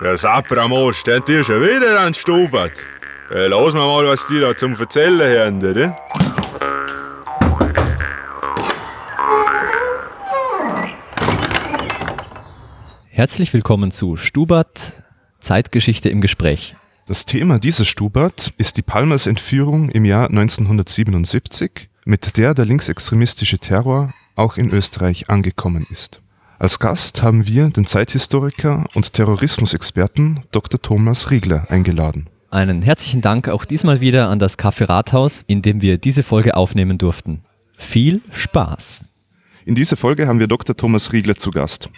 Der Sapramos steht dir schon wieder an Stubert. Äh, lass mal mal, was die da zum Erzählen haben, oder? Herzlich willkommen zu Stubert Zeitgeschichte im Gespräch. Das Thema dieses Stubert ist die Palmers Entführung im Jahr 1977, mit der der linksextremistische Terror auch in Österreich angekommen ist. Als Gast haben wir den Zeithistoriker und Terrorismusexperten Dr. Thomas Riegler eingeladen. Einen herzlichen Dank auch diesmal wieder an das Café Rathaus, in dem wir diese Folge aufnehmen durften. Viel Spaß! In dieser Folge haben wir Dr. Thomas Riegler zu Gast.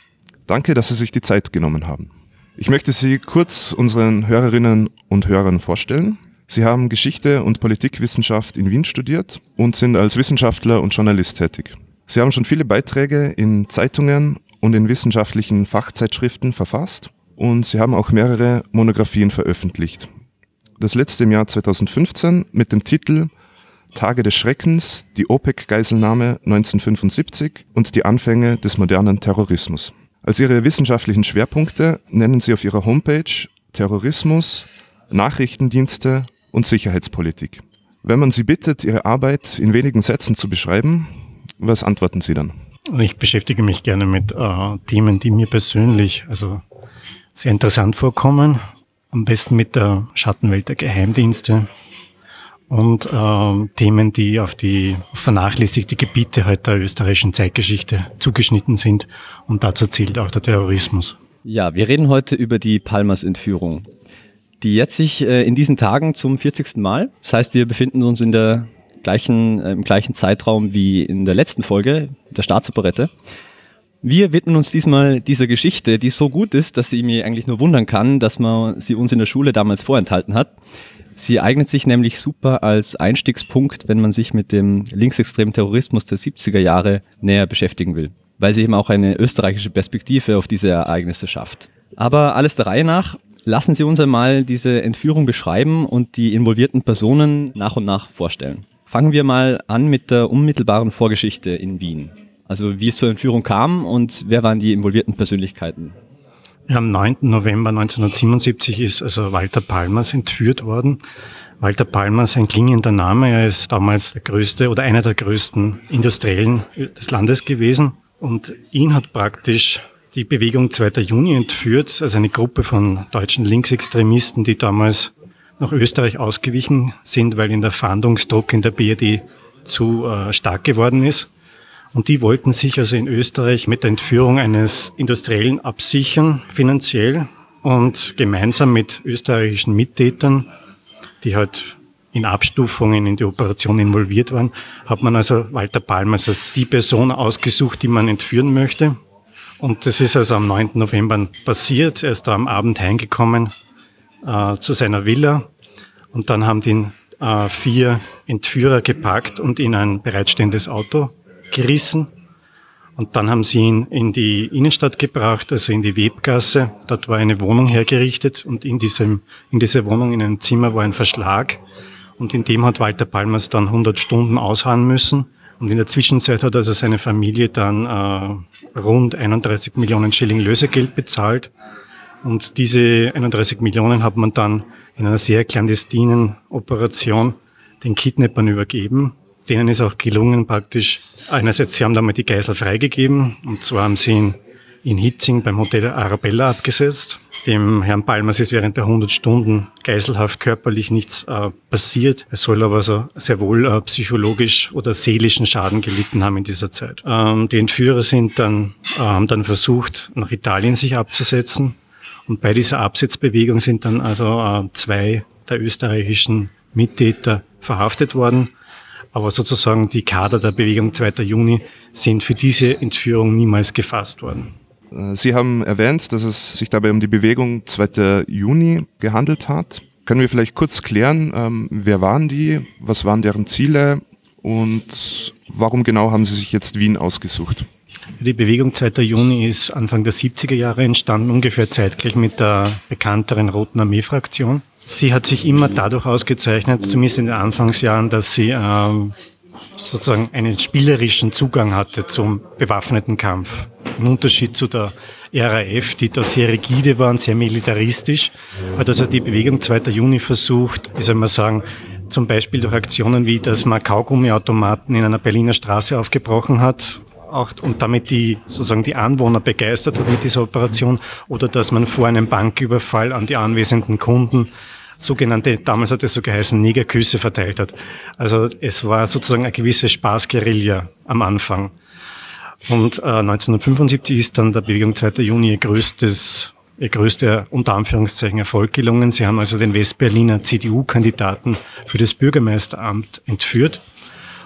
Danke, dass Sie sich die Zeit genommen haben. Ich möchte Sie kurz unseren Hörerinnen und Hörern vorstellen. Sie haben Geschichte und Politikwissenschaft in Wien studiert und sind als Wissenschaftler und Journalist tätig. Sie haben schon viele Beiträge in Zeitungen und in wissenschaftlichen Fachzeitschriften verfasst und Sie haben auch mehrere Monographien veröffentlicht. Das letzte im Jahr 2015 mit dem Titel Tage des Schreckens, die OPEC-Geiselnahme 1975 und die Anfänge des modernen Terrorismus. Als ihre wissenschaftlichen Schwerpunkte nennen sie auf ihrer Homepage Terrorismus, Nachrichtendienste und Sicherheitspolitik. Wenn man sie bittet, ihre Arbeit in wenigen Sätzen zu beschreiben, was antworten sie dann? Ich beschäftige mich gerne mit äh, Themen, die mir persönlich also sehr interessant vorkommen. Am besten mit der Schattenwelt der Geheimdienste, und äh, Themen, die auf die vernachlässigte Gebiete halt der österreichischen Zeitgeschichte zugeschnitten sind. Und dazu zählt auch der Terrorismus. Ja, wir reden heute über die Palmas-Entführung, die jetzt sich äh, in diesen Tagen zum 40. Mal. Das heißt, wir befinden uns in der gleichen, äh, im gleichen Zeitraum wie in der letzten Folge der Staatsoperette. Wir widmen uns diesmal dieser Geschichte, die so gut ist, dass sie mir eigentlich nur wundern kann, dass man sie uns in der Schule damals vorenthalten hat. Sie eignet sich nämlich super als Einstiegspunkt, wenn man sich mit dem linksextremen Terrorismus der 70er Jahre näher beschäftigen will, weil sie eben auch eine österreichische Perspektive auf diese Ereignisse schafft. Aber alles der Reihe nach, lassen Sie uns einmal diese Entführung beschreiben und die involvierten Personen nach und nach vorstellen. Fangen wir mal an mit der unmittelbaren Vorgeschichte in Wien. Also wie es zur Entführung kam und wer waren die involvierten Persönlichkeiten? Am 9. November 1977 ist also Walter Palmers entführt worden. Walter Palmers, ein klingender Name, er ist damals der größte oder einer der größten Industriellen des Landes gewesen. Und ihn hat praktisch die Bewegung 2. Juni entführt, also eine Gruppe von deutschen Linksextremisten, die damals nach Österreich ausgewichen sind, weil in der Fahndungsdruck in der BRD zu äh, stark geworden ist. Und die wollten sich also in Österreich mit der Entführung eines Industriellen absichern, finanziell. Und gemeinsam mit österreichischen Mittätern, die halt in Abstufungen in die Operation involviert waren, hat man also Walter Palmers als die Person ausgesucht, die man entführen möchte. Und das ist also am 9. November passiert. Er ist da am Abend heimgekommen äh, zu seiner Villa. Und dann haben die äh, vier Entführer gepackt und in ein bereitstehendes Auto gerissen. Und dann haben sie ihn in die Innenstadt gebracht, also in die Webgasse. Dort war eine Wohnung hergerichtet und in diesem, in dieser Wohnung, in einem Zimmer war ein Verschlag. Und in dem hat Walter Palmers dann 100 Stunden ausharren müssen. Und in der Zwischenzeit hat also seine Familie dann äh, rund 31 Millionen Schilling Lösegeld bezahlt. Und diese 31 Millionen hat man dann in einer sehr clandestinen Operation den Kidnappern übergeben denen ist auch gelungen praktisch, einerseits, sie haben damals die Geisel freigegeben, und zwar haben sie ihn in Hitzing beim Hotel Arabella abgesetzt. Dem Herrn Palmers ist während der 100 Stunden Geiselhaft körperlich nichts äh, passiert. Er soll aber so sehr wohl äh, psychologisch oder seelischen Schaden gelitten haben in dieser Zeit. Ähm, die Entführer sind dann, äh, haben dann versucht, nach Italien sich abzusetzen. Und bei dieser Absetzbewegung sind dann also äh, zwei der österreichischen Mittäter verhaftet worden. Aber sozusagen die Kader der Bewegung 2. Juni sind für diese Entführung niemals gefasst worden. Äh, Sie haben erwähnt, dass es sich dabei um die Bewegung 2. Juni gehandelt hat. Können wir vielleicht kurz klären, ähm, wer waren die, was waren deren Ziele und warum genau haben Sie sich jetzt Wien ausgesucht? Die Bewegung 2. Juni ist Anfang der 70er Jahre entstanden, ungefähr zeitgleich mit der bekannteren Roten Armee-Fraktion. Sie hat sich immer dadurch ausgezeichnet, zumindest in den Anfangsjahren, dass sie ähm, sozusagen einen spielerischen Zugang hatte zum bewaffneten Kampf. Im Unterschied zu der RAF, die da sehr rigide waren, sehr militaristisch, hat also die Bewegung 2. Juni versucht, wie soll man sagen, zum Beispiel durch Aktionen wie, dass man Kaugummiautomaten in einer Berliner Straße aufgebrochen hat, auch, und damit die, sozusagen die Anwohner begeistert hat mit dieser Operation, oder dass man vor einem Banküberfall an die anwesenden Kunden sogenannte, damals hat es so geheißen, Negerküsse verteilt hat. Also es war sozusagen eine gewisse Spaßguerilla am Anfang. Und äh, 1975 ist dann der Bewegung 2. Juni ihr größtes ihr größter unter Anführungszeichen Erfolg gelungen. Sie haben also den Westberliner CDU-Kandidaten für das Bürgermeisteramt entführt.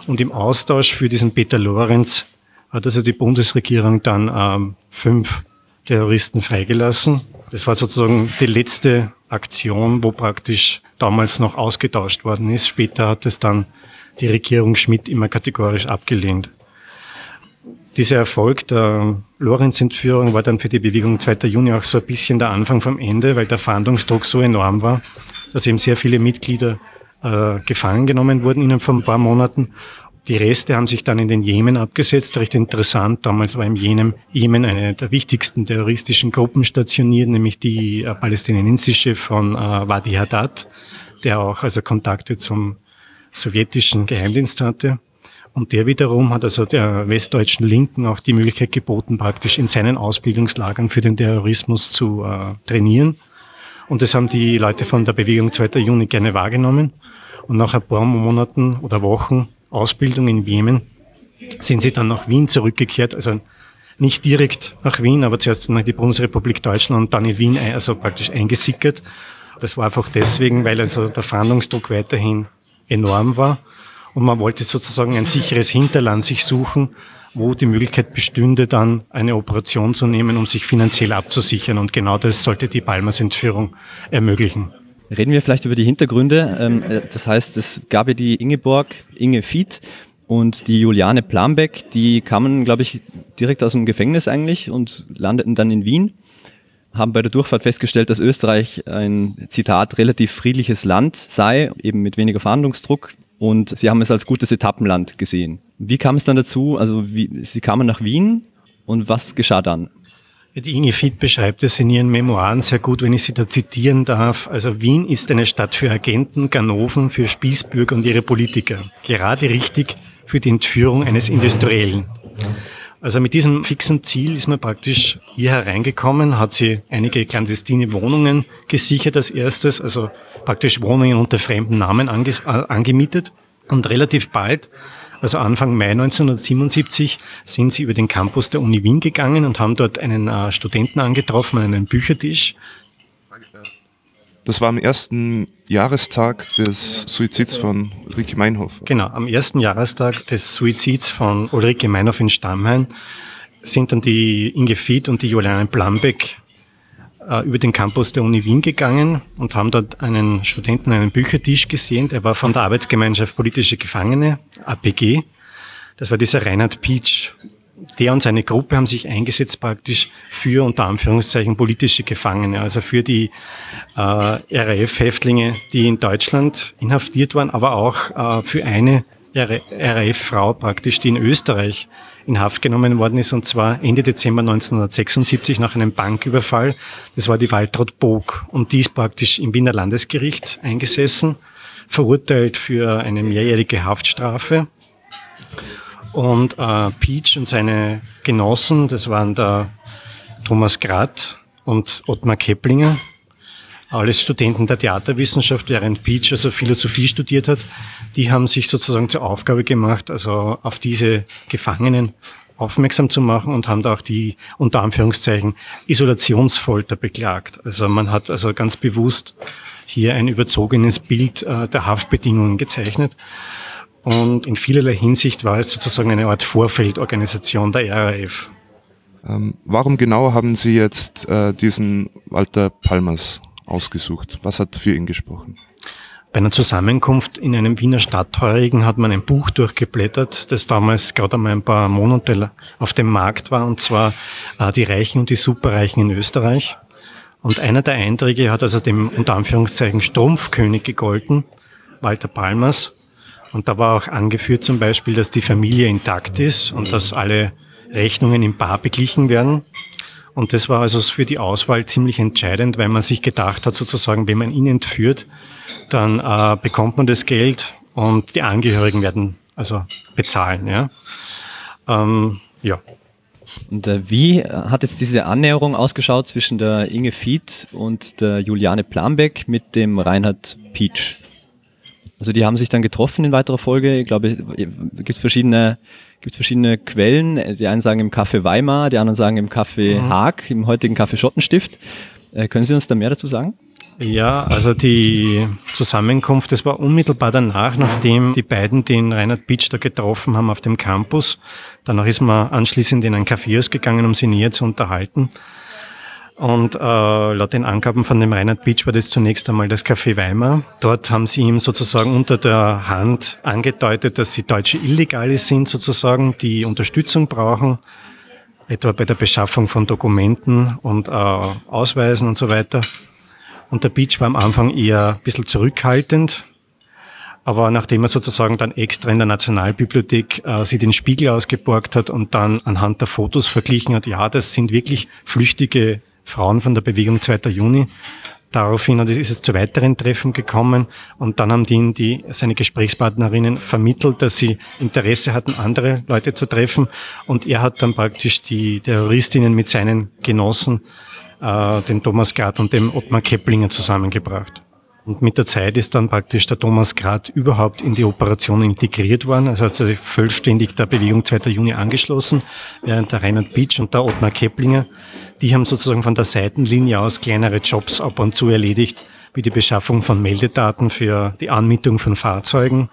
Und im Austausch für diesen Peter Lorenz hat also die Bundesregierung dann ähm, fünf Terroristen freigelassen. Das war sozusagen die letzte Aktion, wo praktisch damals noch ausgetauscht worden ist. Später hat es dann die Regierung Schmidt immer kategorisch abgelehnt. Dieser Erfolg der Lorenz-Entführung war dann für die Bewegung 2. Juni auch so ein bisschen der Anfang vom Ende, weil der Fahndungsdruck so enorm war, dass eben sehr viele Mitglieder äh, gefangen genommen wurden innerhalb von ein paar Monaten. Die Reste haben sich dann in den Jemen abgesetzt, recht interessant. Damals war im Jemen, Jemen eine der wichtigsten terroristischen Gruppen stationiert, nämlich die äh, palästinensische von äh, Wadi Haddad, der auch also Kontakte zum sowjetischen Geheimdienst hatte. Und der wiederum hat also der westdeutschen Linken auch die Möglichkeit geboten, praktisch in seinen Ausbildungslagern für den Terrorismus zu äh, trainieren. Und das haben die Leute von der Bewegung 2. Juni gerne wahrgenommen. Und nach ein paar Monaten oder Wochen Ausbildung in Jemen sind sie dann nach Wien zurückgekehrt. Also nicht direkt nach Wien, aber zuerst nach die Bundesrepublik Deutschland und dann in Wien, also praktisch eingesickert. Das war einfach deswegen, weil also der Verhandlungsdruck weiterhin enorm war und man wollte sozusagen ein sicheres Hinterland sich suchen, wo die Möglichkeit bestünde, dann eine Operation zu nehmen, um sich finanziell abzusichern. Und genau das sollte die Palmas-Entführung ermöglichen. Reden wir vielleicht über die Hintergründe. Ähm, äh, das heißt, es gab ja die Ingeborg, Inge Fied und die Juliane Plambeck, die kamen, glaube ich, direkt aus dem Gefängnis eigentlich und landeten dann in Wien, haben bei der Durchfahrt festgestellt, dass Österreich ein, Zitat, relativ friedliches Land sei, eben mit weniger Verhandlungsdruck, und sie haben es als gutes Etappenland gesehen. Wie kam es dann dazu? Also wie, sie kamen nach Wien und was geschah dann? Die Inge Fied beschreibt es in ihren Memoiren sehr gut, wenn ich sie da zitieren darf. Also Wien ist eine Stadt für Agenten, Ganoven, für Spießbürger und ihre Politiker. Gerade richtig für die Entführung eines Industriellen. Also mit diesem fixen Ziel ist man praktisch hier hereingekommen, hat sie einige clandestine Wohnungen gesichert als erstes, also praktisch Wohnungen unter fremden Namen ange äh, angemietet. Und relativ bald, also Anfang Mai 1977, sind sie über den Campus der Uni Wien gegangen und haben dort einen äh, Studenten angetroffen an einem Büchertisch. Das war am ersten Jahrestag des Suizids von Ulrike Meinhof. Genau, am ersten Jahrestag des Suizids von Ulrike Meinhof in Stammheim sind dann die Inge Fied und die Juliane Plambeck äh, über den Campus der Uni Wien gegangen und haben dort einen Studenten einen Büchertisch gesehen. Der war von der Arbeitsgemeinschaft Politische Gefangene, APG. Das war dieser Reinhard Pietsch. Der und seine Gruppe haben sich eingesetzt praktisch für unter Anführungszeichen politische Gefangene, also für die äh, RAF-Häftlinge, die in Deutschland inhaftiert waren, aber auch äh, für eine RAF-Frau praktisch, die in Österreich in Haft genommen worden ist, und zwar Ende Dezember 1976 nach einem Banküberfall. Das war die Waltraud Bog. Und die ist praktisch im Wiener Landesgericht eingesessen, verurteilt für eine mehrjährige Haftstrafe. Und äh, Peach und seine Genossen, das waren der Thomas Grad und Ottmar Keplinger, alles Studenten der Theaterwissenschaft, während Peach also Philosophie studiert hat, die haben sich sozusagen zur Aufgabe gemacht, also auf diese Gefangenen aufmerksam zu machen und haben da auch die, unter Anführungszeichen, Isolationsfolter beklagt. Also man hat also ganz bewusst hier ein überzogenes Bild äh, der Haftbedingungen gezeichnet. Und in vielerlei Hinsicht war es sozusagen eine Art Vorfeldorganisation der RAF. Ähm, warum genau haben Sie jetzt äh, diesen Walter Palmers ausgesucht? Was hat für ihn gesprochen? Bei einer Zusammenkunft in einem Wiener Stadtheurigen hat man ein Buch durchgeblättert, das damals gerade einmal ein paar Monate auf dem Markt war, und zwar äh, Die Reichen und die Superreichen in Österreich. Und einer der Einträge hat also dem unter Anführungszeichen Strumpfkönig gegolten, Walter Palmers. Und da war auch angeführt zum Beispiel, dass die Familie intakt ist und dass alle Rechnungen im Bar beglichen werden. Und das war also für die Auswahl ziemlich entscheidend, weil man sich gedacht hat, sozusagen, wenn man ihn entführt, dann äh, bekommt man das Geld und die Angehörigen werden also bezahlen. Ja. Ähm, ja. Und äh, wie hat jetzt diese Annäherung ausgeschaut zwischen der Inge Fied und der Juliane Plambeck mit dem Reinhard Pietsch? Also die haben sich dann getroffen in weiterer Folge. Ich glaube, gibt es verschiedene, gibt's verschiedene Quellen. Die einen sagen im Café Weimar, die anderen sagen im Café mhm. Haag, im heutigen Café Schottenstift. Äh, können Sie uns da mehr dazu sagen? Ja, also die Zusammenkunft, das war unmittelbar danach, nachdem die beiden den Reinhard Beach da getroffen haben auf dem Campus. Danach ist man anschließend in ein Café gegangen, um sie näher zu unterhalten. Und äh, laut den Angaben von dem Reinhard Beach war das zunächst einmal das Café Weimar. Dort haben sie ihm sozusagen unter der Hand angedeutet, dass sie deutsche Illegale sind sozusagen, die Unterstützung brauchen, etwa bei der Beschaffung von Dokumenten und äh, Ausweisen und so weiter. Und der Beach war am Anfang eher ein bisschen zurückhaltend, aber nachdem er sozusagen dann extra in der Nationalbibliothek äh, sie den Spiegel ausgeborgt hat und dann anhand der Fotos verglichen hat, ja, das sind wirklich flüchtige Frauen von der Bewegung 2. Juni. Daraufhin ist es zu weiteren Treffen gekommen und dann haben die, die seine Gesprächspartnerinnen vermittelt, dass sie Interesse hatten, andere Leute zu treffen und er hat dann praktisch die Terroristinnen mit seinen Genossen, äh, den Thomas Grad und dem Ottmar Keplinger zusammengebracht. Und mit der Zeit ist dann praktisch der Thomas Grad überhaupt in die Operation integriert worden. Also hat sich vollständig der Bewegung 2. Juni angeschlossen, während der Reinhard Beach und der Ottmar Keplinger die haben sozusagen von der Seitenlinie aus kleinere Jobs ab und zu erledigt, wie die Beschaffung von Meldedaten für die Anmietung von Fahrzeugen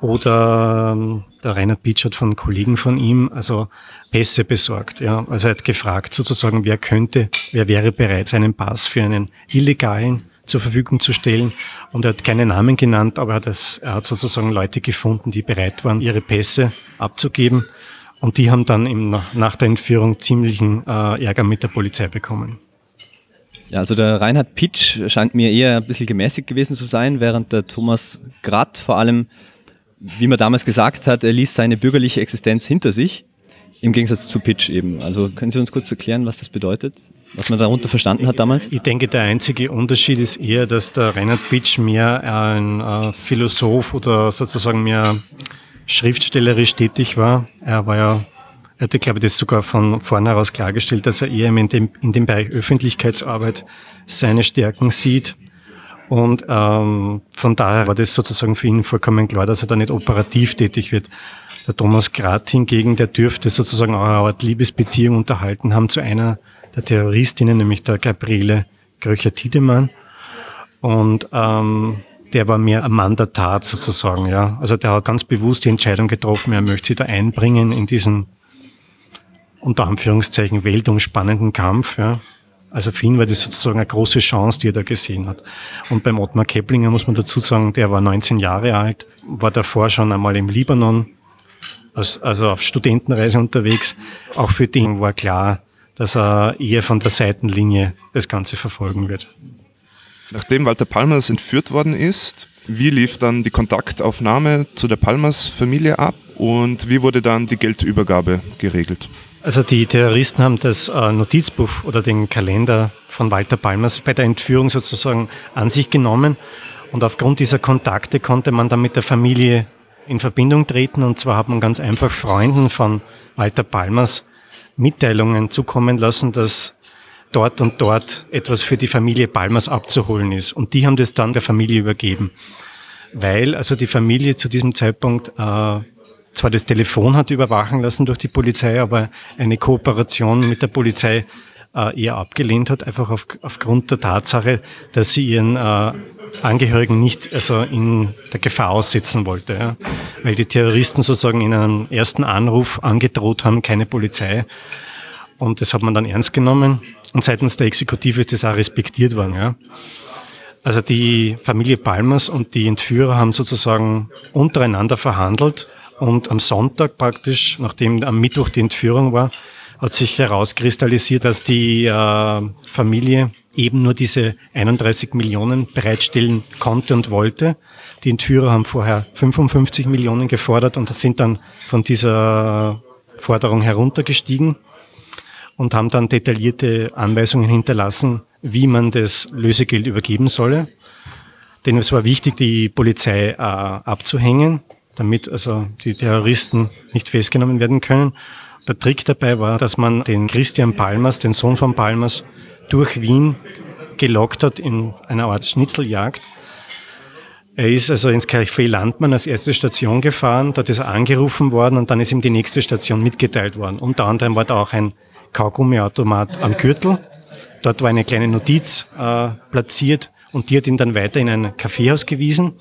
oder ähm, der Reinhard Beach hat von Kollegen von ihm also Pässe besorgt. Ja. Also er hat gefragt sozusagen, wer könnte, wer wäre bereit, seinen Pass für einen illegalen zur Verfügung zu stellen. Und er hat keine Namen genannt, aber er hat, es, er hat sozusagen Leute gefunden, die bereit waren, ihre Pässe abzugeben. Und die haben dann im, nach der Entführung ziemlichen äh, Ärger mit der Polizei bekommen. Ja, also der Reinhard Pitsch scheint mir eher ein bisschen gemäßigt gewesen zu sein, während der Thomas Gratt vor allem, wie man damals gesagt hat, er ließ seine bürgerliche Existenz hinter sich, im Gegensatz zu Pitsch eben. Also können Sie uns kurz erklären, was das bedeutet? Was man darunter verstanden hat damals? Ich denke, der einzige Unterschied ist eher, dass der Reinhard Pitsch mehr ein äh, Philosoph oder sozusagen mehr schriftstellerisch tätig war. Er war ja, er hatte, glaube ich, das sogar von vornherein klargestellt, dass er eher in dem, in dem Bereich Öffentlichkeitsarbeit seine Stärken sieht. Und ähm, von daher war das sozusagen für ihn vollkommen klar, dass er da nicht operativ tätig wird. Der Thomas Grad hingegen, der dürfte sozusagen auch eine Art Liebesbeziehung unterhalten haben zu einer der Terroristinnen, nämlich der Gabriele Gröcher-Tiedemann. Und ähm, der war mehr ein Mann der Tat sozusagen, ja. Also der hat ganz bewusst die Entscheidung getroffen, er möchte sich da einbringen in diesen unter Anführungszeichen weltumspannenden Kampf, ja. Also für ihn war das sozusagen eine große Chance, die er da gesehen hat. Und beim Ottmar Keplinger muss man dazu sagen, der war 19 Jahre alt, war davor schon einmal im Libanon, also auf Studentenreise unterwegs. Auch für den war klar, dass er eher von der Seitenlinie das Ganze verfolgen wird. Nachdem Walter Palmers entführt worden ist, wie lief dann die Kontaktaufnahme zu der Palmers-Familie ab und wie wurde dann die Geldübergabe geregelt? Also die Terroristen haben das äh, Notizbuch oder den Kalender von Walter Palmers bei der Entführung sozusagen an sich genommen und aufgrund dieser Kontakte konnte man dann mit der Familie in Verbindung treten und zwar hat man ganz einfach Freunden von Walter Palmers Mitteilungen zukommen lassen, dass dort und dort etwas für die Familie Palmers abzuholen ist. Und die haben das dann der Familie übergeben. Weil also die Familie zu diesem Zeitpunkt äh, zwar das Telefon hat überwachen lassen durch die Polizei, aber eine Kooperation mit der Polizei äh, eher abgelehnt hat, einfach auf, aufgrund der Tatsache, dass sie ihren äh, Angehörigen nicht also in der Gefahr aussetzen wollte. Ja. Weil die Terroristen sozusagen in einem ersten Anruf angedroht haben, keine Polizei. Und das hat man dann ernst genommen. Und seitens der Exekutive ist das auch respektiert worden. Ja. Also die Familie Palmers und die Entführer haben sozusagen untereinander verhandelt und am Sonntag praktisch, nachdem am Mittwoch die Entführung war, hat sich herauskristallisiert, dass die äh, Familie eben nur diese 31 Millionen bereitstellen konnte und wollte. Die Entführer haben vorher 55 Millionen gefordert und sind dann von dieser Forderung heruntergestiegen. und haben dann detaillierte Anweisungen hinterlassen, wie man das Lösegeld übergeben solle. Denn es war wichtig, die Polizei äh, abzuhängen, damit also die Terroristen nicht festgenommen werden können. Der Trick dabei war, dass man den Christian Palmers, den Sohn von Palmers, durch Wien gelockt hat in einer Art Schnitzeljagd. Er ist also ins Café Landmann als erste Station gefahren, dort ist er angerufen worden und dann ist ihm die nächste Station mitgeteilt worden. Unter anderem war da auch ein Kaugummiautomat am Gürtel. Dort war eine kleine Notiz äh, platziert und die hat ihn dann weiter in ein Kaffeehaus gewiesen.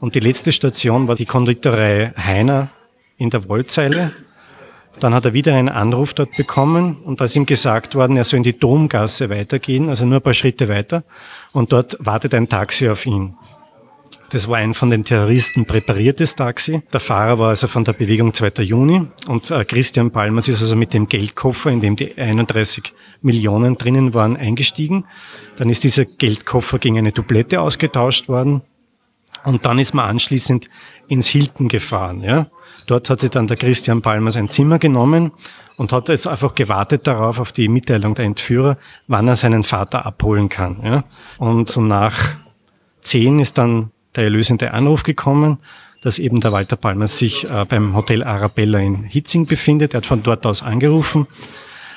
Und die letzte Station war die Konditorei Heiner in der Wollzeile. Dann hat er wieder einen Anruf dort bekommen und da ist ihm gesagt worden, er soll in die Domgasse weitergehen, also nur ein paar Schritte weiter. Und dort wartet ein Taxi auf ihn. Das war ein von den Terroristen präpariertes Taxi. Der Fahrer war also von der Bewegung 2. Juni und äh, Christian Palmers ist also mit dem Geldkoffer, in dem die 31 Millionen drinnen waren, eingestiegen. Dann ist dieser Geldkoffer gegen eine Dublette ausgetauscht worden und dann ist man anschließend ins Hilton gefahren. Ja. Dort hat sich dann der Christian Palmers ein Zimmer genommen und hat jetzt einfach gewartet darauf, auf die Mitteilung der Entführer, wann er seinen Vater abholen kann. Ja. Und so nach zehn ist dann der erlösende Anruf gekommen, dass eben der Walter Palmer sich äh, beim Hotel Arabella in Hitzing befindet. Er hat von dort aus angerufen.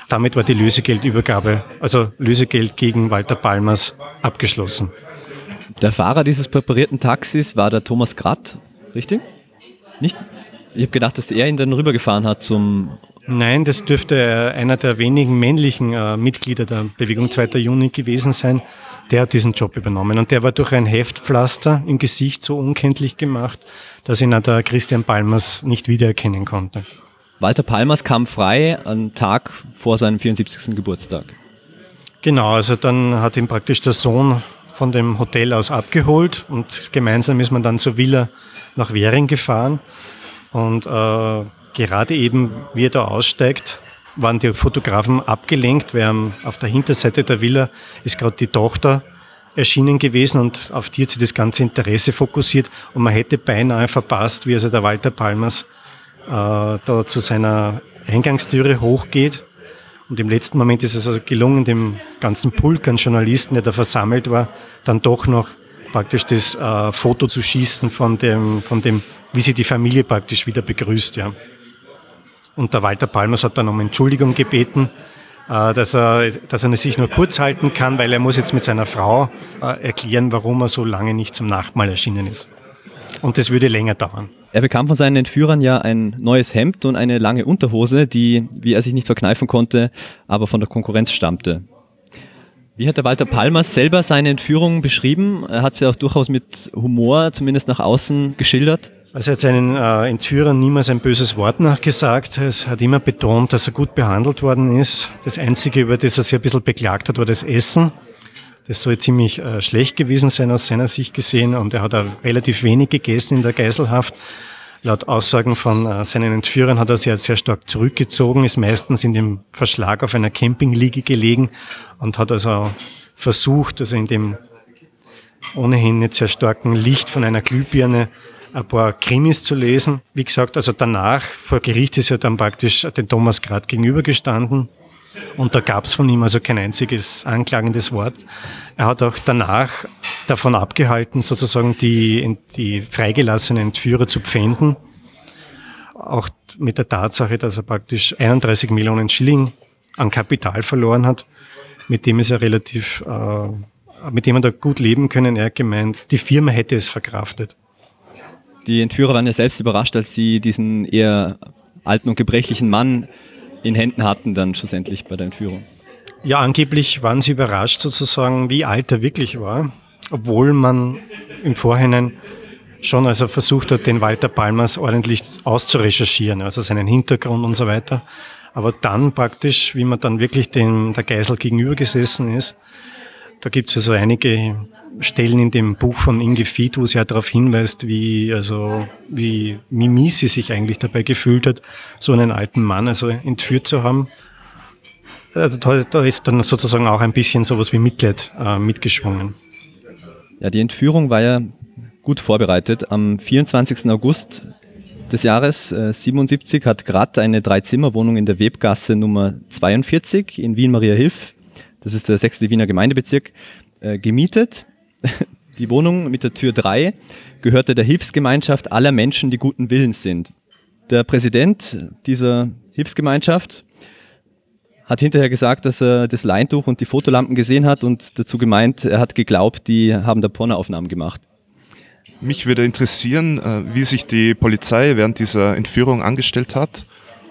Damit war die Lösegeldübergabe, also Lösegeld gegen Walter Palmers, abgeschlossen. Der Fahrer dieses präparierten Taxis war der Thomas Gratt, richtig? Nicht? Ich habe gedacht, dass er ihn dann rübergefahren hat zum. Nein, das dürfte einer der wenigen männlichen äh, Mitglieder der Bewegung 2. Juni gewesen sein, der hat diesen Job übernommen. Und der war durch ein Heftpflaster im Gesicht so unkenntlich gemacht, dass ihn der Christian Palmers nicht wiedererkennen konnte. Walter Palmers kam frei am Tag vor seinem 74. Geburtstag. Genau, also dann hat ihn praktisch der Sohn von dem Hotel aus abgeholt und gemeinsam ist man dann zur Villa nach Währing gefahren. Und äh, gerade eben, wie er da aussteigt, waren die Fotografen abgelenkt, weil auf der Hinterseite der Villa ist gerade die Tochter erschienen gewesen und auf die hat sich das ganze Interesse fokussiert und man hätte beinahe verpasst, wie also der Walter Palmers äh, da zu seiner Eingangstüre hochgeht. Und im letzten Moment ist es also gelungen, dem ganzen Pulk an Journalisten, der da versammelt war, dann doch noch praktisch das äh, Foto zu schießen von dem, von dem, wie sie die Familie praktisch wieder begrüßt, ja. Und der Walter Palmers hat dann um Entschuldigung gebeten, äh, dass er, dass er sich nur kurz halten kann, weil er muss jetzt mit seiner Frau äh, erklären, warum er so lange nicht zum Nachtmahl erschienen ist. Und das würde länger dauern. Er bekam von seinen Entführern ja ein neues Hemd und eine lange Unterhose, die, wie er sich nicht verkneifen konnte, aber von der Konkurrenz stammte. Wie hat der Walter Palmers selber seine Entführung beschrieben? Er hat sie auch durchaus mit Humor, zumindest nach außen, geschildert. Also er hat seinen äh, Entführern niemals ein böses Wort nachgesagt. Es hat immer betont, dass er gut behandelt worden ist. Das Einzige, über das er sich ein bisschen beklagt hat, war das Essen. Das soll ziemlich äh, schlecht gewesen sein aus seiner Sicht gesehen und er hat auch relativ wenig gegessen in der Geiselhaft. Laut Aussagen von äh, seinen Entführern hat er sich sehr stark zurückgezogen, ist meistens in dem Verschlag auf einer Campingliege gelegen und hat also versucht, also in dem ohnehin nicht sehr starken Licht von einer Glühbirne ein paar Krimis zu lesen. Wie gesagt, also danach vor Gericht ist er dann praktisch den Thomas Grad gegenübergestanden. Und da gab es von ihm also kein einziges anklagendes Wort. Er hat auch danach davon abgehalten, sozusagen die, die freigelassenen Entführer zu pfänden. Auch mit der Tatsache, dass er praktisch 31 Millionen Schilling an Kapital verloren hat, mit dem ist er relativ, äh, mit dem er da gut leben können. Er hat gemeint, die Firma hätte es verkraftet. Die Entführer waren ja selbst überrascht, als sie diesen eher alten und gebrechlichen Mann in Händen hatten, dann schlussendlich bei der Entführung. Ja, angeblich waren sie überrascht sozusagen, wie alt er wirklich war, obwohl man im Vorhinein schon also versucht hat, den Walter Palmers ordentlich auszurecherchieren, also seinen Hintergrund und so weiter. Aber dann praktisch, wie man dann wirklich dem, der Geisel gegenüber gesessen ist, da gibt es also einige Stellen in dem Buch von Inge Fied, wo sie ja darauf hinweist, wie, also, wie Mimi sie sich eigentlich dabei gefühlt hat, so einen alten Mann also entführt zu haben. Also da, da ist dann sozusagen auch ein bisschen sowas wie Mitleid äh, mitgeschwungen. Ja, die Entführung war ja gut vorbereitet. Am 24. August des Jahres äh, 77 hat Gratt eine Dreizimmerwohnung in der Webgasse Nummer 42 in Wien-Mariahilf, das ist der sechste Wiener Gemeindebezirk, äh, gemietet. Die Wohnung mit der Tür 3 gehörte der Hilfsgemeinschaft aller Menschen, die guten Willens sind. Der Präsident dieser Hilfsgemeinschaft hat hinterher gesagt, dass er das Leintuch und die Fotolampen gesehen hat und dazu gemeint, er hat geglaubt, die haben da Pornoaufnahmen gemacht. Mich würde interessieren, äh, wie sich die Polizei während dieser Entführung angestellt hat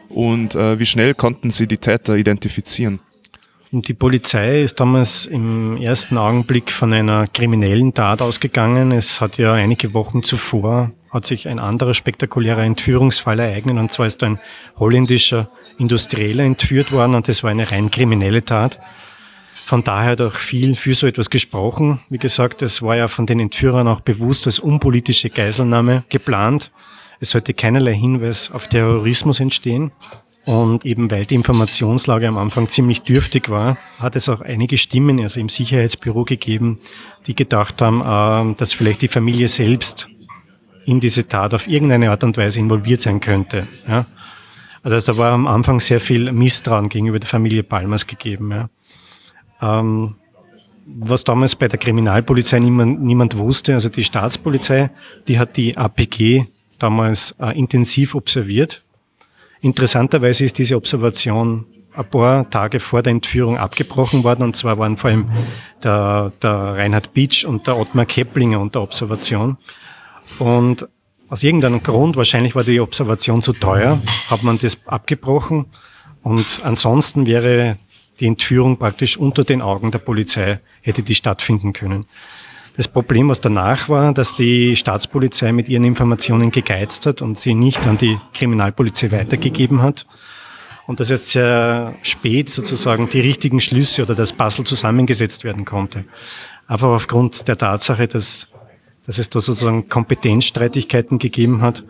und äh, wie schnell konnten sie die Täter identifizieren. Und die Polizei ist damals im ersten Augenblick von einer kriminellen Tat ausgegangen. Es hat ja einige Wochen zuvor hat sich ein anderer spektakulärer Entführungsfall ereignet und zwar ist ein holländischer Industrieller entführt worden und das war eine rein kriminelle Tat. Von daher hat auch viel für so etwas gesprochen. Wie gesagt, es war ja von den Entführern auch bewusst als unpolitische Geiselnahme geplant. Es sollte keinerlei Hinweis auf Terrorismus entstehen. Und eben weil die Informationslage am Anfang ziemlich dürftig war, hat es auch einige Stimmen, also im Sicherheitsbüro gegeben, die gedacht haben, äh, dass vielleicht die Familie selbst in diese Tat auf irgendeine Art und Weise involviert sein könnte. Ja. Also da war am Anfang sehr viel Misstrauen gegenüber der Familie Palmers gegeben. Ja. Ähm, was damals bei der Kriminalpolizei niemand, niemand wusste, also die Staatspolizei, die hat die APG damals äh, intensiv observiert. Interessanterweise ist diese Observation ein paar Tage vor der Entführung abgebrochen worden. Und zwar waren vor allem der, der Reinhard Beach und der Ottmar Keplinger unter Observation. Und aus irgendeinem Grund, wahrscheinlich war die Observation zu teuer, hat man das abgebrochen. Und ansonsten wäre die Entführung praktisch unter den Augen der Polizei, hätte die stattfinden können. Das Problem, was danach war, dass die Staatspolizei mit ihren Informationen gegeizt hat und sie nicht an die Kriminalpolizei weitergegeben hat. Und dass jetzt sehr spät sozusagen die richtigen Schlüsse oder das Puzzle zusammengesetzt werden konnte. Einfach aufgrund der Tatsache, dass dass es da sozusagen Kompetenzstreitigkeiten gegeben hat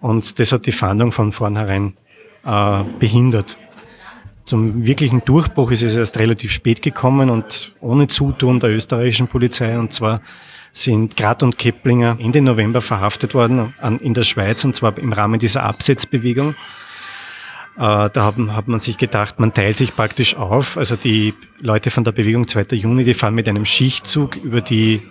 und das hat die Fahndung von vornherein äh, behindert. Zum wirklichen Durchbruch ist es erst relativ spät gekommen und ohne Zutun der österreichischen Polizei und zwar sind Gratt und Keplinger Ende November verhaftet worden in der Schweiz und zwar im Rahmen dieser Absetzbewegung. Äh, da hat man sich gedacht, man teilt sich praktisch auf. Also die Leute von der Bewegung 2. Juni, die fahren mit einem Schichtzug über die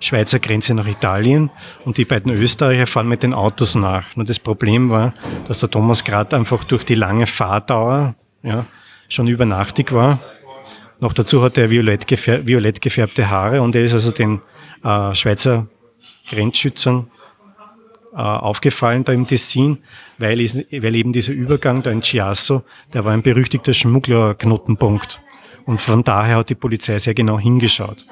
Schweizer Grenze nach Italien und die beiden Österreicher fahren mit den Autos nach. Nur das Problem war, dass der Thomas gerade einfach durch die lange Fahrdauer ja, schon übernachtig war. Noch dazu hat er violett, gefär violett gefärbte Haare und er ist also den äh, Schweizer Grenzschützern äh, aufgefallen da im Tessin, weil, weil eben dieser Übergang da in Chiasso, der war ein berüchtigter Schmugglerknotenpunkt. Und von daher hat die Polizei sehr genau hingeschaut.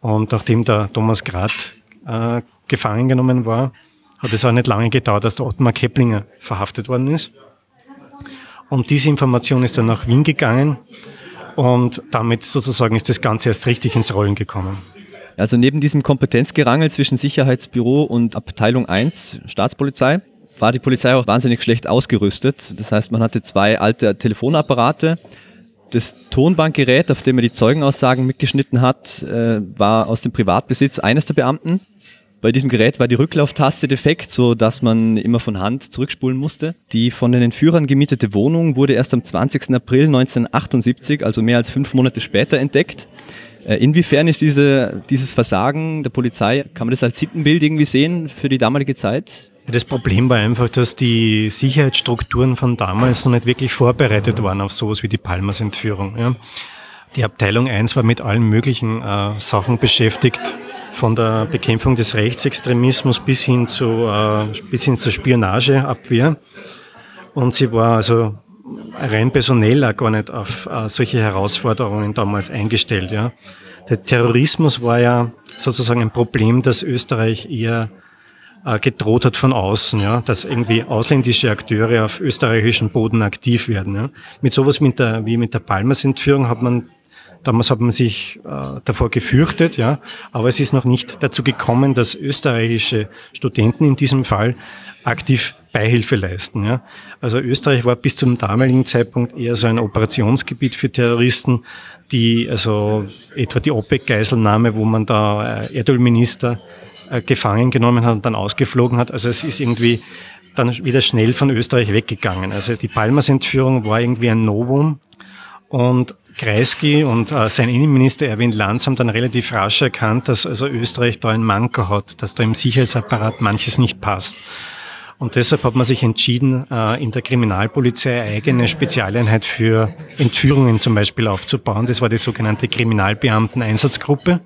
Und nachdem der Thomas Grad äh, gefangen genommen war, hat es auch nicht lange gedauert, dass der Ottmar Keplinger verhaftet worden ist. Und diese Information ist dann nach Wien gegangen und damit sozusagen ist das Ganze erst richtig ins Rollen gekommen. Also neben diesem Kompetenzgerangel zwischen Sicherheitsbüro und Abteilung 1 Staatspolizei war die Polizei auch wahnsinnig schlecht ausgerüstet. Das heißt, man hatte zwei alte Telefonapparate, das Tonbandgerät, auf dem er die Zeugenaussagen mitgeschnitten hat, äh, war aus dem Privatbesitz eines der Beamten. Bei diesem Gerät war die Rücklauftaste defekt, so dass man immer von Hand zurückspulen musste. Die von den Entführern gemietete Wohnung wurde erst am 20. April 1978, also mehr als fünf Monate später, entdeckt. Äh, inwiefern ist diese, dieses Versagen der Polizei, kann man das als Sittenbild irgendwie sehen für die damalige Zeit? Das Problem war einfach, dass die Sicherheitsstrukturen von damals noch nicht wirklich vorbereitet waren auf sowas wie die Palmers-Entführung. Ja. Die Abteilung 1 war mit allen möglichen äh, Sachen beschäftigt, von der Bekämpfung des Rechtsextremismus bis hin, zu, äh, bis hin zur Spionageabwehr. Und sie war also rein personell auch gar nicht auf äh, solche Herausforderungen damals eingestellt. Ja. Der Terrorismus war ja sozusagen ein Problem, das Österreich eher äh, gedroht hat von außen, ja, dass irgendwie ausländische Akteure auf österreichischem Boden aktiv werden. Ja. Mit sowas mit der, wie mit der Palmers-Entführung hat man Damals hat man sich äh, davor gefürchtet, ja, aber es ist noch nicht dazu gekommen, dass österreichische Studenten in diesem Fall aktiv Beihilfe leisten. Ja. Also Österreich war bis zum damaligen Zeitpunkt eher so ein Operationsgebiet für Terroristen, die also etwa die OPEC-Geiselnahme, wo man da äh, Erdölminister äh, gefangen genommen hat und dann ausgeflogen hat. Also es ist irgendwie dann wieder schnell von Österreich weggegangen. Also die Palmas-Entführung war irgendwie ein Novum und Kreisky und äh, sein Innenminister Erwin Lanz haben dann relativ rasch erkannt, dass also Österreich da ein Manko hat, dass da im Sicherheitsapparat manches nicht passt. Und deshalb hat man sich entschieden, äh, in der Kriminalpolizei eigene Spezialeinheit für Entführungen zum Beispiel aufzubauen. Das war die sogenannte Kriminalbeamten-Einsatzgruppe.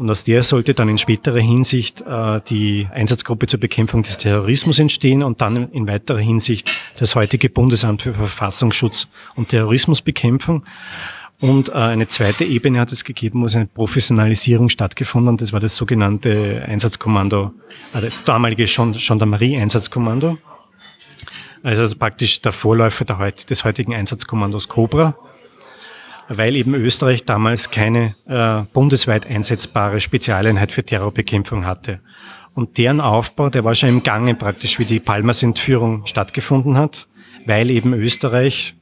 Und aus der sollte dann in späterer Hinsicht äh, die Einsatzgruppe zur Bekämpfung des Terrorismus entstehen und dann in weiterer Hinsicht das heutige Bundesamt für Verfassungsschutz und Terrorismusbekämpfung. Und äh, eine zweite Ebene hat es gegeben, wo es eine Professionalisierung stattgefunden hat. Das war das sogenannte Einsatzkommando, äh, das damalige Gendarmerie-Einsatzkommando. Also praktisch der Vorläufer des heutigen Einsatzkommandos Cobra weil eben Österreich damals keine äh, bundesweit einsetzbare Spezialeinheit für Terrorbekämpfung hatte. Und deren Aufbau, der war schon im Gange praktisch, wie die Palmas-Entführung stattgefunden hat, weil eben Österreich,